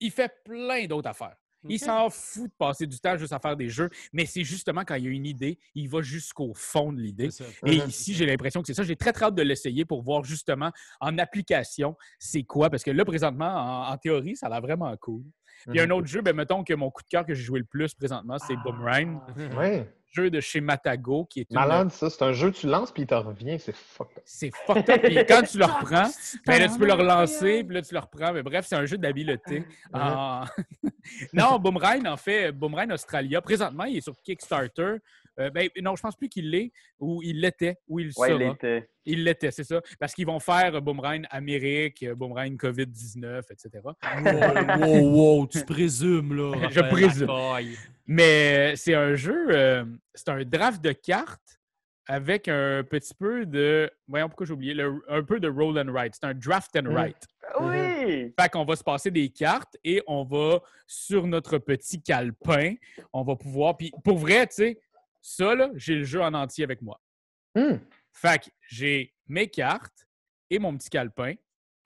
Il fait plein d'autres affaires. Il s'en fout de passer du temps juste à faire des jeux, mais c'est justement quand il y a une idée, il va jusqu'au fond de l'idée. Et ici, j'ai l'impression que c'est ça. J'ai très, très hâte de l'essayer pour voir justement en application c'est quoi. Parce que là, présentement, en, en théorie, ça a l'air vraiment cool. Puis il y a un Mhm. autre jeu, ben, mettons que mon coup de cœur que j'ai joué le plus présentement, c'est Boomerang. Oui. jeu de chez Matago qui est une- Malade, ça. C'est un jeu, tu lances puis il te revient. C'est fucked up. C'est fucked up. Puis quand tu le reprends, ben là, tu peux le relancer, puis là, tu le reprends. Mais bref, c'est un jeu d'habileté. Ah. non, Boomerang, en fait, Boomerang Australia, présentement, il est sur Kickstarter. Euh, ben, non, je pense plus qu'il l'est, ou il l'était, ou il le Ouais, il sera. était. Il l'était, c'est ça. Parce qu'ils vont faire Boomerang Amérique, Boomerang COVID-19, etc. Wow, wow, wow, tu présumes, là. Je présume. Mais euh, c'est un jeu, euh, c'est un draft de cartes avec un petit peu de. Voyons pourquoi j'ai oublié, le- un peu de roll and write. C'est un draft and Mm. write. Oui! Fait qu'on va se passer des cartes et on va, sur notre petit calepin, on va pouvoir. Puis pour vrai, tu sais, ça, là, j'ai le jeu en entier avec moi. Hmm. Fait que j'ai mes cartes et mon petit calepin.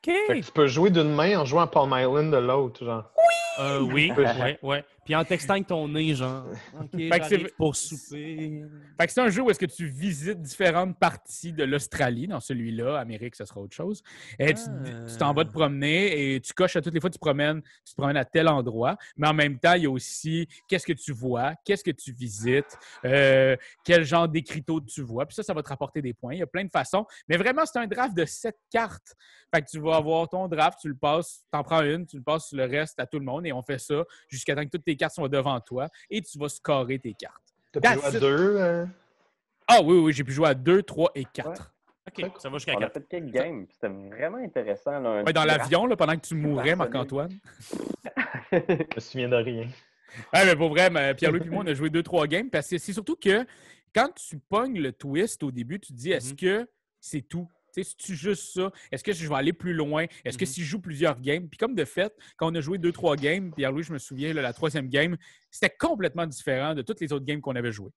Fait que tu peux jouer d'une main en jouant à Palm Island de l'autre, genre. Euh, oui, ouais, ouais. Puis en textant avec ton nez, genre. OK, que j'arrive c'est- pour souper. Fait que c'est un jeu où est-ce que tu visites différentes parties de l'Australie. Dans celui-là, Amérique, ce sera autre chose. Et tu- Ah. tu t'en vas te promener et tu coches à toutes les fois que tu te promènes, tu te promènes à tel endroit. Mais en même temps, il y a aussi qu'est-ce que tu vois, qu'est-ce que tu visites, euh, quel genre d'écriteau tu vois. Puis ça, ça va te rapporter des points. Il y a plein de façons. Mais vraiment, c'est un draft de sept cartes. Fait que tu vas avoir ton draft, tu le passes, t'en prends une, tu le passes le reste à tout le monde et on fait ça jusqu'à temps que toutes tes cartes soient devant toi et tu vas scorer tes cartes. T'as pu jouer à deux. euh, Ah oui, oui, j'ai pu jouer à 2, 3 et 4. OK, ça va jusqu'à On a 4. fait quelques games, puis c'était vraiment intéressant. Là, un Ouais, dans l'avion, là, pendant que tu mourais, Marc-Antoine. Je me souviens de rien. Ah, mais pour vrai, Pierre-Louis et moi, on a joué 2-3 games. Parce que c'est surtout que quand tu pognes le twist au début, tu te dis est-ce Mhm. que c'est tout? C'est-tu juste ça? Est-ce que je vais aller plus loin? Est-ce que Mhm. si je joue plusieurs games? Puis comme de fait, quand on a joué 2-3 games, Pierre-Louis, je me souviens, là, la troisième game, c'était complètement différent de toutes les autres games qu'on avait jouées.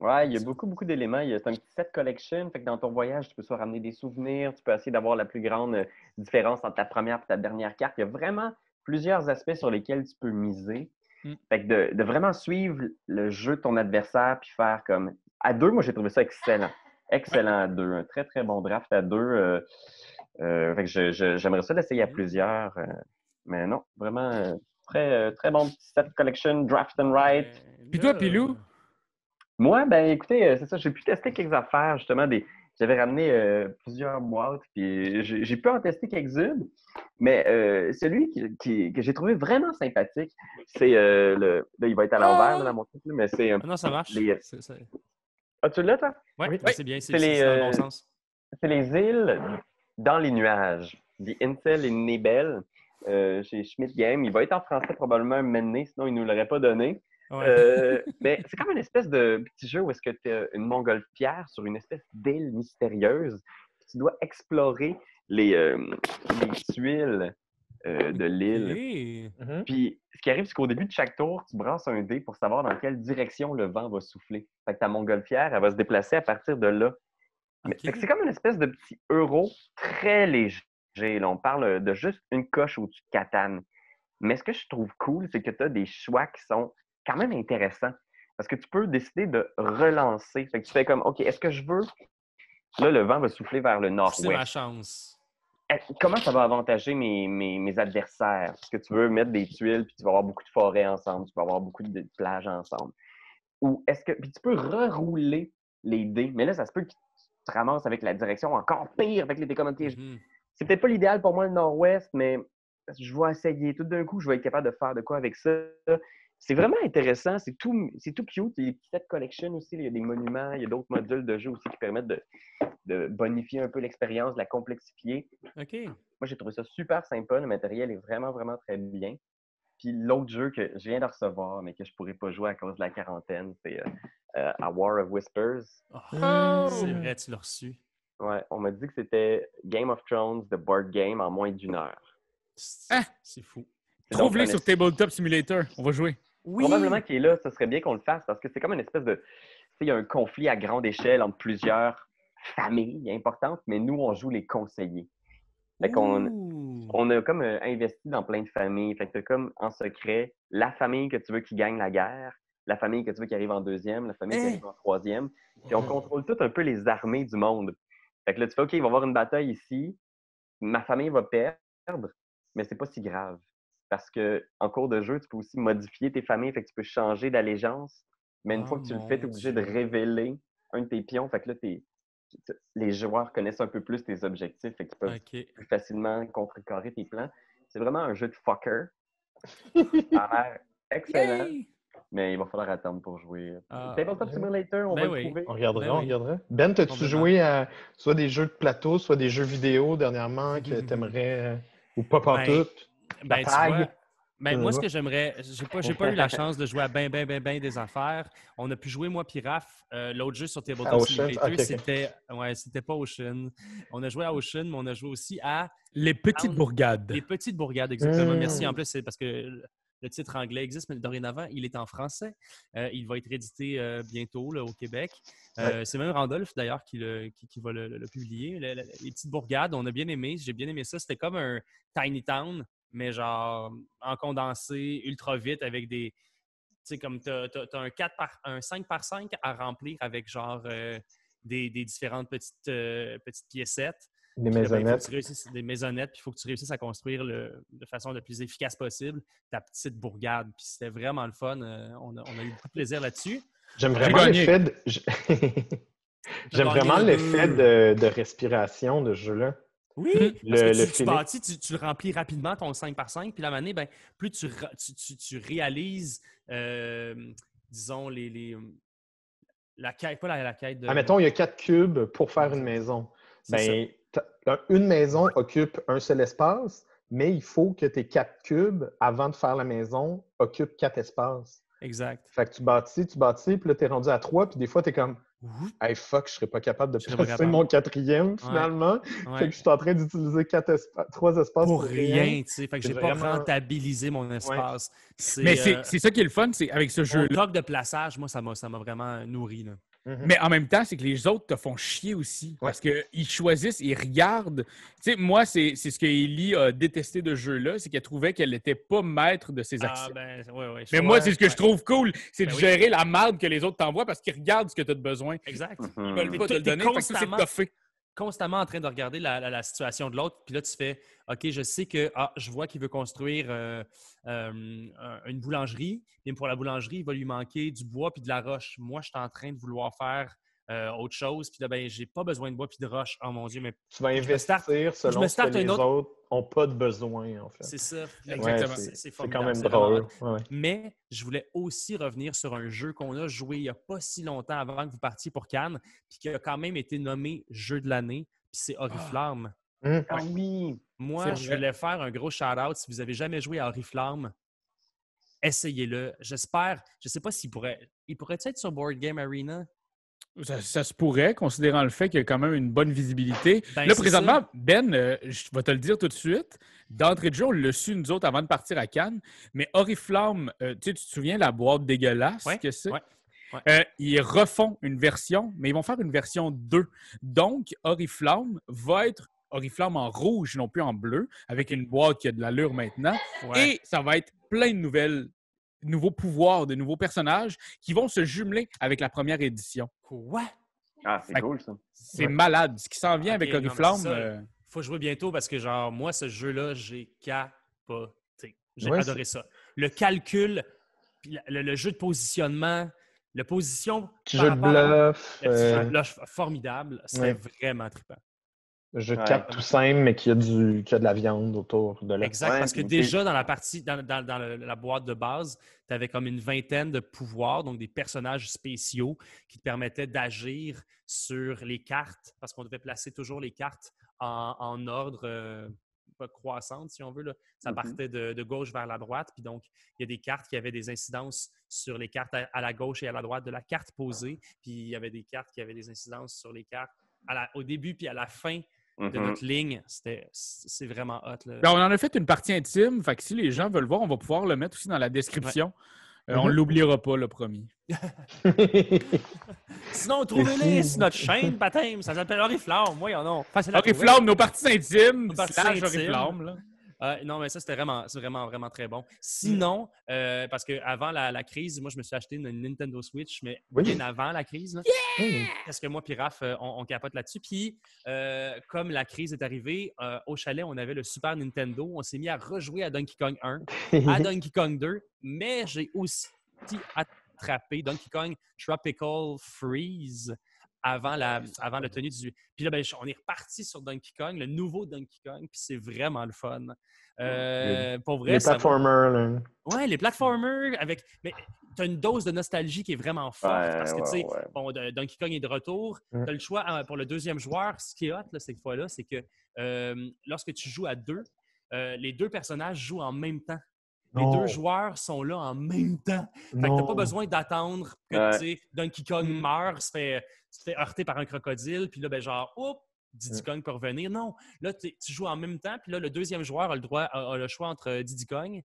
Ouais, il y a beaucoup, beaucoup d'éléments. C'est un petit set collection. Fait que dans ton voyage, tu peux soit ramener des souvenirs, tu peux essayer d'avoir la plus grande euh, différence entre ta première et ta dernière carte. Il y a vraiment plusieurs aspects sur lesquels tu peux miser. Mm. Fait que de, de vraiment suivre le jeu de ton adversaire puis faire comme. À deux, moi, j'ai trouvé ça excellent. Excellent à deux. Un très, très bon draft à deux. euh, euh, je- je- j'aimerais ça l'essayer à Mm. plusieurs. euh, mais non, vraiment euh, très, euh, très bon petit set collection, draft and write. Puis toi, Pilou? Moi, ben écoutez, euh, c'est ça, j'ai pu tester quelques affaires, justement, des. J'avais ramené euh, plusieurs boîtes, puis j'ai pu en tester quelques-unes, mais euh, celui qui, qui- que j'ai trouvé vraiment sympathique, c'est euh, le. Là, il va être à l'envers, là, dans mon truc, mais c'est. euh, Ah non, ça marche. Les- Ah, tu l'as, toi? Ouais, Oui. ben, c'est bien, c'est C'est les, c'est dans le bon euh, sens. C'est les îles dans les nuages. The Intel et Nebel, euh, chez Schmidt Game. Il va être en français probablement un donné, sinon il ne nous l'aurait pas donné. Ouais. Euh, mais c'est comme une espèce de petit jeu où est-ce que tu as une montgolfière sur une espèce d'île mystérieuse. tu dois explorer les, euh, les tuiles euh, de l'île. Mhm. Puis ce qui arrive, c'est qu'au début de chaque tour, tu brasses un dé pour savoir dans quelle direction le vent va souffler. Fait que ta montgolfière, elle va se déplacer à partir de là. C'est comme une espèce de petit euro très léger. Là, on parle de juste une coche au-dessus de Catane. Mais ce que je trouve cool, c'est que tu as des choix qui sont quand même intéressants. Parce que tu peux décider de relancer. Fait que tu fais comme, OK, est-ce que je veux... Là, le vent va souffler vers le C'est ma nord-ouest. chance. Comment ça va avantager mes, mes, mes adversaires? Parce que tu veux mettre des tuiles, puis tu vas avoir beaucoup de forêts ensemble, tu vas avoir beaucoup de plages ensemble? Ou est-ce que. Puis tu peux rerouler les dés, mais là, ça se peut que tu te ramasses avec la direction encore pire avec les dés Mhm. C'est peut-être pas l'idéal pour moi le nord-ouest, mais je vais essayer. Tout d'un coup, je vais être capable de faire de quoi avec ça. C'est vraiment intéressant. C'est tout, c'est tout cute. Il y a des petits sets collection aussi. Il y a des monuments. Il y a d'autres modules de jeu aussi qui permettent de, de bonifier un peu l'expérience, de la complexifier. OK. Moi, j'ai trouvé ça super sympa. Le matériel est vraiment, vraiment très bien. Puis l'autre jeu que je viens de recevoir, mais que je pourrais pas jouer à cause de la quarantaine, c'est euh, euh, A War of Whispers. Ah, C'est vrai, tu l'as reçu. Ouais, on m'a dit que c'était Game of Thrones, The Board Game, en moins d'une heure. C'est Ah! c'est fou. Trouve-les sur Tabletop Simulator. On va jouer. Oui. Probablement qu'il est là, ce serait bien qu'on le fasse parce que c'est comme une espèce de. Il y a un conflit à grande échelle entre plusieurs familles importantes, mais nous, on joue les conseillers. Fait Ouh. on a comme euh, investi dans plein de familles. Fait que comme en secret la famille que tu veux qui gagne la guerre, la famille que tu veux qui arrive en deuxième, la famille qui Eh! arrive en troisième. Puis on contrôle tout un peu les armées du monde. Fait que là, tu fais OK, il va y avoir une bataille ici, ma famille va perdre, mais c'est pas si grave. Parce que en cours de jeu, tu peux aussi modifier tes familles, fait que tu peux changer d'allégeance Mais une Oh fois que tu le fais, tu es obligé de révéler un de tes pions. Fait que là, t'es- tu- les joueurs connaissent un peu plus tes objectifs. Fait qu'ils peuvent plus facilement contrecarrer tes plans. C'est vraiment un jeu de fucker. Ça a l'air excellent, Yay! mais il va falloir attendre pour jouer. Ah, Tabletop Simulator, on Ben va oui. le trouver. On regardera, Ben on regardera. Ben, Complètement. joué à soit des jeux de plateau, soit des jeux vidéo dernièrement que t'aimerais, euh, ou pas Ben, pantoute? Ben, tu vois, ben, moi, ce Ouais. que j'aimerais, j'ai pas, j'ai pas eu la chance de jouer à ben, ben, ben, ben des affaires. On a pu jouer, moi, puis Raph, euh, l'autre jeu sur Tabletop? Simulator, Ok, ok. c'était, ouais, c'était pas Ocean. On a joué à Ocean, mais on a joué aussi à Les petites bourgades. Les Petites Bourgades, exactement. Mm. Merci. En plus, c'est parce que le- titre anglais existe, mais dorénavant, il est en français. Euh, il va être édité euh, bientôt là, au Québec. Euh, C'est même Randolph, d'ailleurs, qui, le- qui- qui va le, le- le publier. Le- le- les Petites Bourgades, on a bien aimé. J'ai bien aimé ça. C'était comme un Tiny Town, mais genre en condensé, ultra vite, avec des... Tu sais, comme tu as, un, 4 par, un 5 par 5 à remplir avec genre euh, des, des différentes petites, euh, petites piécettes. Des là, ben, maisonnettes. réussisses- des maisonnettes, puis il faut que tu réussisses à construire le, de façon la plus efficace possible ta petite bourgade. Puis c'était vraiment le fun. euh, on, a, on a eu beaucoup de plaisir là-dessus. J'aime J'ai vraiment l'effet de... J'aime vraiment le l'effet de, de respiration de ce jeu-là. Oui, Le- parce que tu, tu bâtis, tu, tu le remplis rapidement, ton 5 par 5 puis la année, ben, plus tu, tu, tu- tu réalises, euh, disons, les, les- la quête, pas la, la quête de... Ah, mettons, il y a quatre cubes pour faire une maison. Ben, une maison occupe un seul espace, mais il faut que tes quatre cubes, avant de faire la maison, occupent quatre espaces. Exact. Fait que tu bâtis, tu bâtis, puis là, t'es rendu à trois, puis des fois, t'es comme Ouh, Hey fuck, je serais pas capable de pas capable. mon quatrième finalement. ouais. Fait que je suis en train d'utiliser quatre espa- trois espaces Pour rien, tu sais. Fait que j'ai pas vraiment- rentabilisé mon espace. Mais c'est euh, c'est ça qui est le fun, c'est avec ce mon jeu-là. toc de plaçage, moi, ça m'a, ça m'a vraiment nourri. Là. Mhm. Mais en même temps, c'est que les autres te font chier aussi. Ouais. Parce qu'ils choisissent, ils regardent. Tu sais, moi, c'est c'est ce que Ellie a détesté de ce jeu-là, c'est qu'elle trouvait qu'elle n'était pas maître de ses Ah, actions. ben, ouais, ouais. je Mais vois. moi, c'est ce que je trouve cool, c'est de Ben oui. gérer la marde que les autres t'envoient parce qu'ils regardent ce que tu as de besoin. Exact. Ils Mhm. veulent pas te le donner, c'est constamment- en train de regarder la, situation de l'autre, puis là, tu fais OK, je sais que ah, je vois qu'il veut construire euh, euh, un- une boulangerie, mais pour la boulangerie, il va lui manquer du bois puis de la roche. Moi, je suis en train de vouloir faire euh, autre chose, puis là, ben, j'ai pas besoin de bois puis de roche. Oh mon Dieu, mais Tu vas je me investir selon me ce starte que les autre- autres n'ont pas de besoin, en fait. c'est ça. Exactement. C'est- quand même drôle. hot. Ouais, ouais. Mais je voulais aussi revenir sur un jeu qu'on a joué il n'y a pas si longtemps avant que vous partiez pour Cannes, puis qui a quand même été nommé jeu de l'année, puis c'est Oriflamme. Hum. Ah oui! Moi, je voulais faire un gros shout-out. Si vous n'avez jamais joué à Oriflamme, essayez-le. J'espère, je ne sais pas s'il pourrait. Il pourrait être sur Board Game Arena? Ça, ça se pourrait, considérant le fait qu'il y a quand même une bonne visibilité. Ben, là, présentement, Ben, euh, je vais te le dire tout de suite. D'entrée de jeu, on l'a su, nous autres, avant de partir à Cannes. Mais Oriflamme, euh, tu sais, tu te souviens la boîte dégueulasse Ouais, que c'est? ouais, ouais. Euh, ils refont une version, mais ils vont faire une version 2. Donc, Oriflamme va être Oriflamme en rouge, non plus en bleu, avec une boîte qui a de l'allure maintenant. Et ça va être plein de nouvelles, nouveaux pouvoirs, de nouveaux personnages qui vont se jumeler avec la première édition. Quoi? Ah, c'est cool ça. C'est Ouais. malade. Ce qui s'en vient Ok, avec Oriflamme. c'est ça. euh, faut jouer bientôt parce que, genre, moi, ce jeu-là, j'ai capoté. J'ai Ouais, adoré ça. Le calcul, le, le jeu de positionnement, la position. Petit jeu de à- bluff, le petit euh, jeu de bluff formidable. C'était Ouais. vraiment trippant. Jeu de Ouais. cartes tout simple, mais qui a, du, qui a de la viande autour de la Exact, parce que déjà dans la partie, dans, dans- dans la boîte de base, tu avais comme une vingtaine de pouvoirs, donc des personnages spéciaux qui te permettaient d'agir sur les cartes, parce qu'on devait placer toujours les cartes en, en ordre euh, croissante, si on veut. Là. Ça Mhm. partait de, de gauche vers la droite, puis donc il y a des cartes qui avaient des incidences sur les cartes à, à la gauche et à la droite de la carte posée, puis il y avait des cartes qui avaient des incidences sur les cartes à la- au début puis à la fin de Mhm. notre ligne. C'était, c'est vraiment hot. Là. ben, on en a fait une partie intime. Fait que si les gens veulent voir, on va pouvoir le mettre aussi dans la description. Euh, On Mhm. ne l'oubliera pas, le promis. Sinon, trouvez-les sur notre chaîne, baptême. Ça s'appelle Oriflamme. Moi, en non. Facile. Oriflamme, nos parties intimes. Nos parties slash intimes. Oriflamme, là. Euh, non, mais ça, c'était vraiment, vraiment, vraiment très bon. Sinon, euh, parce qu'avant la, la crise, moi, je me suis acheté une Nintendo Switch, mais Oui. bien avant la crise. là. Hum. Parce que moi, puis Raph, euh, on, on capote là-dessus. Puis, euh, comme la crise est arrivée, au chalet, on avait le Super Nintendo. On s'est mis à rejouer à Donkey Kong 1, à Donkey Kong 2, mais j'ai aussi attrapé Donkey Kong Tropical Freeze avant la, avant la tenue du. Puis là, ben, on est reparti sur Donkey Kong, le nouveau Donkey Kong, puis c'est vraiment le fun. Euh, pour vrai, Les va- platformers, là. Ouais, les platformers avec. Mais tu as une dose de nostalgie qui est vraiment forte Ouais, parce que, tu sais, ouais, bon, Donkey Kong est de retour. Mm. Tu as le choix euh, pour le deuxième joueur. Ce qui est hot, là, cette fois-là, c'est que euh, lorsque tu joues à deux, euh, les deux personnages jouent en même temps. Les Non. deux joueurs sont là en même temps. Fait que t'as pas besoin d'attendre que Ouais. tu sais, Donkey Kong Mm. meurt, se fait, se fait heurter par un crocodile, puis là, ben genre, oups, Diddy. Kong peut revenir. Non, là, t'es- tu joues en même temps, puis là, le deuxième joueur a le, droit, a, a le choix entre euh, Diddy Kong,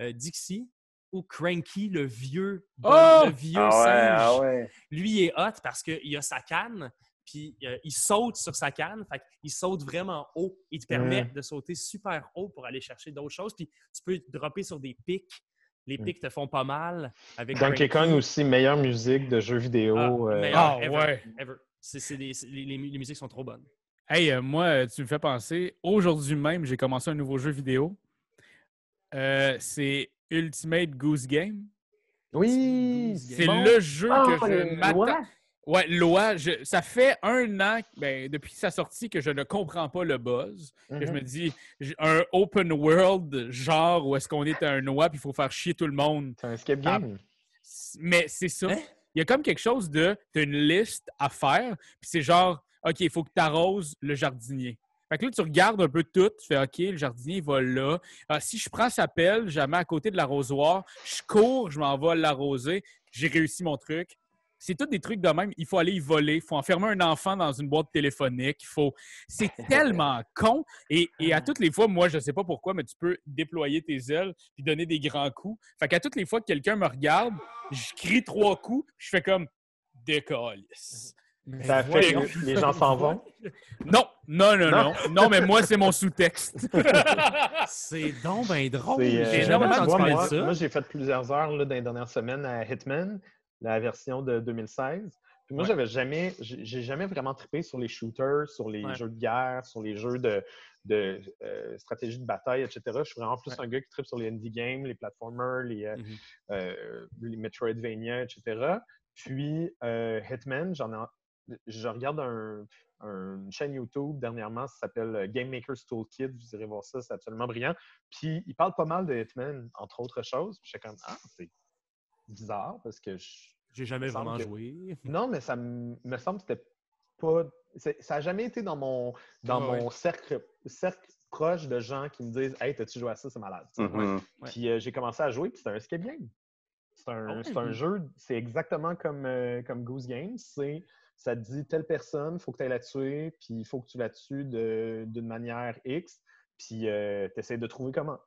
euh, Dixie ou Cranky, le vieux, Oh! le vieux Ah ouais, singe. ah ouais. Lui, il est hot parce qu'il a sa canne, puis euh, il saute sur sa canne. Fait il saute vraiment haut. Il te permet de sauter super haut pour aller chercher d'autres choses. Puis tu peux dropper sur des pics. Les Mm. pics te font pas mal. Avec Donkey. Kong aussi, meilleure musique de jeux vidéo. Ah, euh, Ah, ever, ouais. ever. Des- les, les- les musiques sont trop bonnes. Hey, euh, moi, euh, tu me fais penser, aujourd'hui même, j'ai commencé un nouveau jeu vidéo. Euh, c'est Ultimate Goose Game. Oui! C'est bon. le jeu Ah, que je m'attends. Ouais, loi. je- ça fait un an, ben, depuis sa sortie, que je ne comprends pas le buzz. Que je Mhm. me dis, un open world, genre où est-ce qu'on est à un noix puis il faut faire chier tout le monde. C'est un escape Ah, game. Mais c'est ça. Hein? Il y a comme quelque chose de. Tu as une liste à faire, puis c'est genre, OK, il faut que tu arroses le jardinier. Fait que là, tu regardes un peu tout, tu fais OK, le jardinier va là. Ah, si je prends sa pelle, je la mets à côté de l'arrosoir, je cours, je m'en vais l'arroser, j'ai réussi mon truc. C'est tous des trucs de même. Il faut aller y voler. Il faut enfermer un enfant dans une boîte téléphonique. Il faut. C'est tellement con. Et, et à toutes les fois, moi, je ne sais pas pourquoi, mais tu peux déployer tes ailes puis donner des grands coups. Fait qu'à toutes les fois que quelqu'un me regarde, je crie trois coups, je fais comme décollisse. Ça fait que les gens s'en vont? Non, non, non, non. Non, mais moi, c'est mon sous-texte. C'est donc ben drôle. C'est, euh, J'ai tu jamais entendu moi, parler de moi, ça. moi, j'ai fait plusieurs heures là, dans les dernières semaines à Hitman, la version de 2016. Puis moi, Ouais. j'avais jamais, j'ai jamais vraiment trippé sur les shooters, sur les Ouais. jeux de guerre, sur les jeux de, de euh, stratégie de bataille, etc. Je suis vraiment plus Ouais. un gars qui trippe sur les indie games, les platformers, les, euh, Mhm. euh, les Metroidvania, etc. Puis euh, Hitman, j'en ai, je regarde un, un- une chaîne YouTube dernièrement, ça s'appelle Game Maker's Toolkit. Vous irez voir ça, c'est absolument brillant. Puis il parle pas mal de Hitman, entre autres choses. Puis j'étais comme ah c'est bizarre parce que je... J'ai jamais vraiment que- joué. non mais ça me me semble que c'était pas ça a jamais été dans mon dans mon cercle cercle proche de gens qui me disent hey t'as-tu joué à ça? C'est malade. Mhm. Ouais. Puis euh, j'ai commencé à jouer, puis c'est un escape game. C'est un, Ah un jeu, c'est exactement comme, euh, comme Goose Game. C'est, ça te dit telle personne, il faut que tu ailles la tuer, puis il faut que tu la tues de- d'une manière X, puis tu essaies de trouver comment.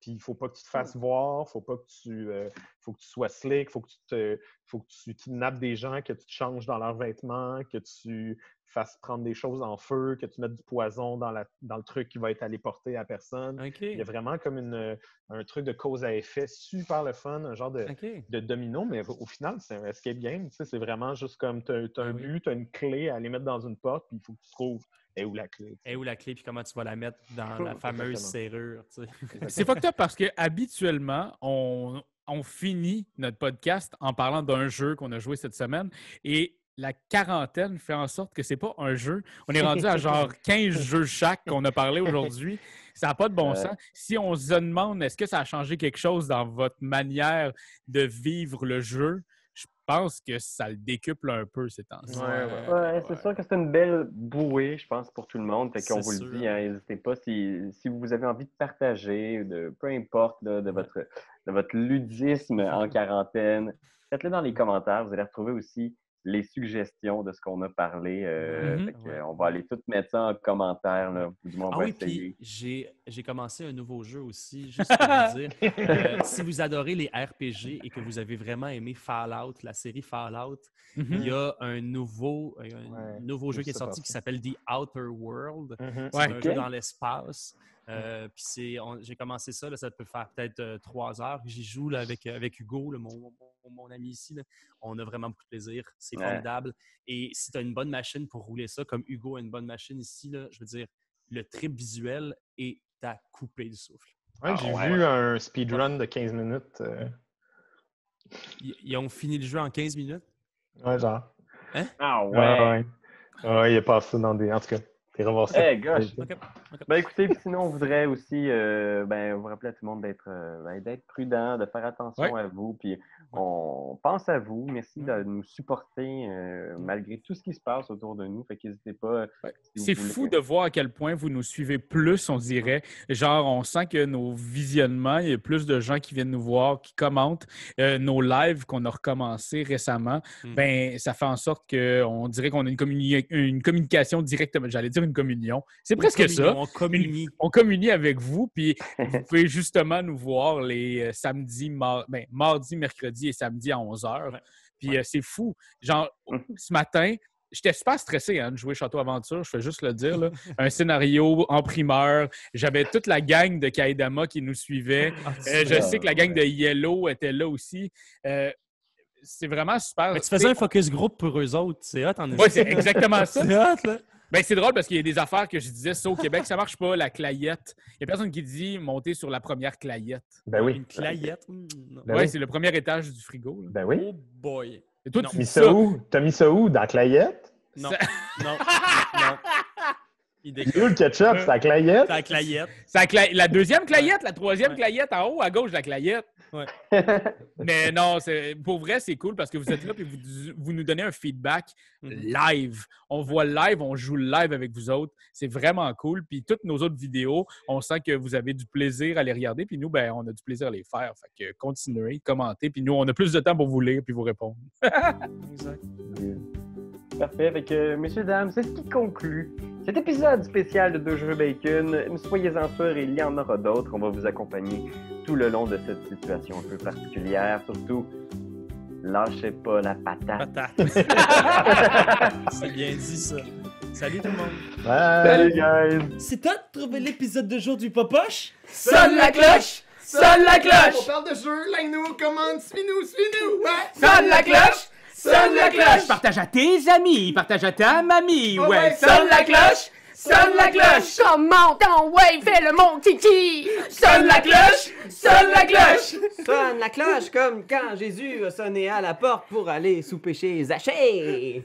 Puis il faut pas que tu te fasses voir, faut pas que tu, euh, faut que tu sois slick, faut que tu te, faut que tu kidnappes des gens, que tu te changes dans leurs vêtements, que tu fasses prendre des choses en feu, que tu mettes du poison dans, la, dans le truc qui va être allé porter à personne. Il y a vraiment comme une, un truc de cause à effet super le fun, un genre de, domino, mais au final, c'est un escape game. tu sais, C'est vraiment juste comme tu as, un Ah oui. but, tu as une clé à aller mettre dans une porte, puis il faut que tu trouves et où la clé. Et où la clé, puis comment tu vas la mettre dans la fameuse Exactement. serrure. C'est fucked up parce que habituellement, on, on finit notre podcast en parlant d'un jeu qu'on a joué cette semaine et la quarantaine fait en sorte que c'est pas un jeu. On est rendu à genre 15 jeux chaque qu'on a parlé aujourd'hui. Ça n'a pas de bon sens. Si on se demande est-ce que ça a changé quelque chose dans votre manière de vivre le jeu, je pense que ça le décuple un peu ces temps-ci. Ouais, ouais. Ouais, c'est sûr que c'est une belle bouée, je pense, pour tout le monde. Fait qu'on C'est vous sûr. le dit, hein, n'hésitez pas si, si vous avez envie de partager, de peu importe là, de, votre, de votre ludisme en quarantaine, faites-le dans les commentaires. Vous allez retrouver aussi les suggestions de ce qu'on a parlé. euh, Mhm. fait que, Ouais. euh, On va aller tout mettre ça en commentaire. Là. Du moins, on Ah va oui, essayer. puis j'ai j'ai commencé un nouveau jeu aussi, juste pour vous dire. Euh, si vous adorez les RPG et que vous avez vraiment aimé Fallout, la série Fallout, Mhm. il y a un nouveau, un Ouais, nouveau jeu qui est sorti qui s'appelle The Outer World. Mhm. C'est Ouais. un jeu dans l'espace. Euh, puis j'ai commencé ça, là, ça peut faire peut-être euh, trois heures. J'y joue là, avec, avec Hugo, là, mon, mon- mon ami ici. On a vraiment beaucoup de plaisir. C'est Ouais. formidable. Et si tu as une bonne machine pour rouler ça, comme Hugo a une bonne machine ici, je veux dire, le trip visuel est à couper le souffle. Ouais, Ah, j'ai ouais. vu un speedrun de 15 minutes. euh, Ils, ils ont fini le jeu en 15 minutes? Ouais, genre. Ah Ouais, ouais. ouais. Ouais, il est passé dans des. En tout cas, t'es revoir ça. Eh, gosh. Ok. Ben écoutez, sinon, on voudrait aussi euh, ben, vous rappeler à tout le monde d'être euh, ben, d'être prudent, de faire attention Ouais. à vous. Puis on pense à vous. Merci de nous supporter euh, malgré tout ce qui se passe autour de nous. Fait qu'hésitez pas. Ouais. si vous C'est voulez- fou de voir à quel point vous nous suivez plus, on dirait. Genre, on sent que nos visionnements, il y a plus de gens qui viennent nous voir, qui commentent. Euh, nos lives qu'on a recommencé récemment, Mhm. ben, ça fait en sorte qu'on dirait qu'on a une, communi- une communication directe. J'allais dire une communion. C'est presque ça. On communie. On communie avec vous, puis vous pouvez justement nous voir les euh, samedis, mar- ben, mardi, mercredi et samedi à 11h. Ouais. Puis euh, c'est fou. Genre, ce matin, j'étais super stressé hein, de jouer Château Aventure, je fais juste le dire. là. Un scénario en primeur. J'avais toute la gang de Kaidama qui nous suivait. Ah, Euh, je sais que la gang de Yellow était là aussi. Euh, c'est vraiment super. Mais tu faisais un focus group pour eux autres. C'est hot, en Oui, c'est exactement ça. C'est hot, là. Ben, c'est drôle parce qu'il y a des affaires que je disais, ça au Québec, ça marche pas, la clayette. Il y a personne qui dit monter sur la première clayette. Ben oui. Une clayette. Hmm. Ben ouais, oui. c'est le premier étage du frigo. là. Ben oui. Oh boy. Et toi, Non. tu Mis ça où? T'as mis ça où? Dans la clayette? Non. Ça- Non. non. Il C'est où le ketchup? C'est la clayette? C'est la clayette. La, cla- la deuxième clayette, la troisième Ouais. clayette en haut à gauche de la clayette. Mais non, c'est- pour vrai, c'est cool parce que vous êtes là et vous, vous nous donnez un feedback Mhm. live. On voit live, on joue live avec vous autres. C'est vraiment cool. Puis toutes nos autres vidéos, on sent que vous avez du plaisir à les regarder. Puis nous, ben, on a du plaisir à les faire. Fait que continuez, commentez. Puis nous, on a plus de temps pour vous lire puis vous répondre. Exact. Parfait. Fait que, messieurs, dames, c'est ce qui conclut cet épisode spécial de Deux Jeux Bacon. Soyez-en sûrs, il y en aura d'autres. On va vous accompagner tout le long de cette situation un peu particulière. Surtout, lâchez pas la patate. Patate. C'est bien dit, ça. Salut tout le monde. Bye. Salut, guys! C'est toi de trouver l'épisode de jour du Popoche? Sonne la cloche! Sonne la On cloche! parle de jeu, like-nous, commande, suis-nous, suis-nous! Ouais! Sonne la cloche! Sonne la cloche! Partage à tes amis, partage à ta mamie. Ouais, ouais, Sonne la cloche! Sonne la cloche! Comment ton wave fait le mon titi? Sonne la cloche! Sonne la cloche! Sonne la cloche comme quand Jésus a sonné à la porte pour aller souper chez Zachée.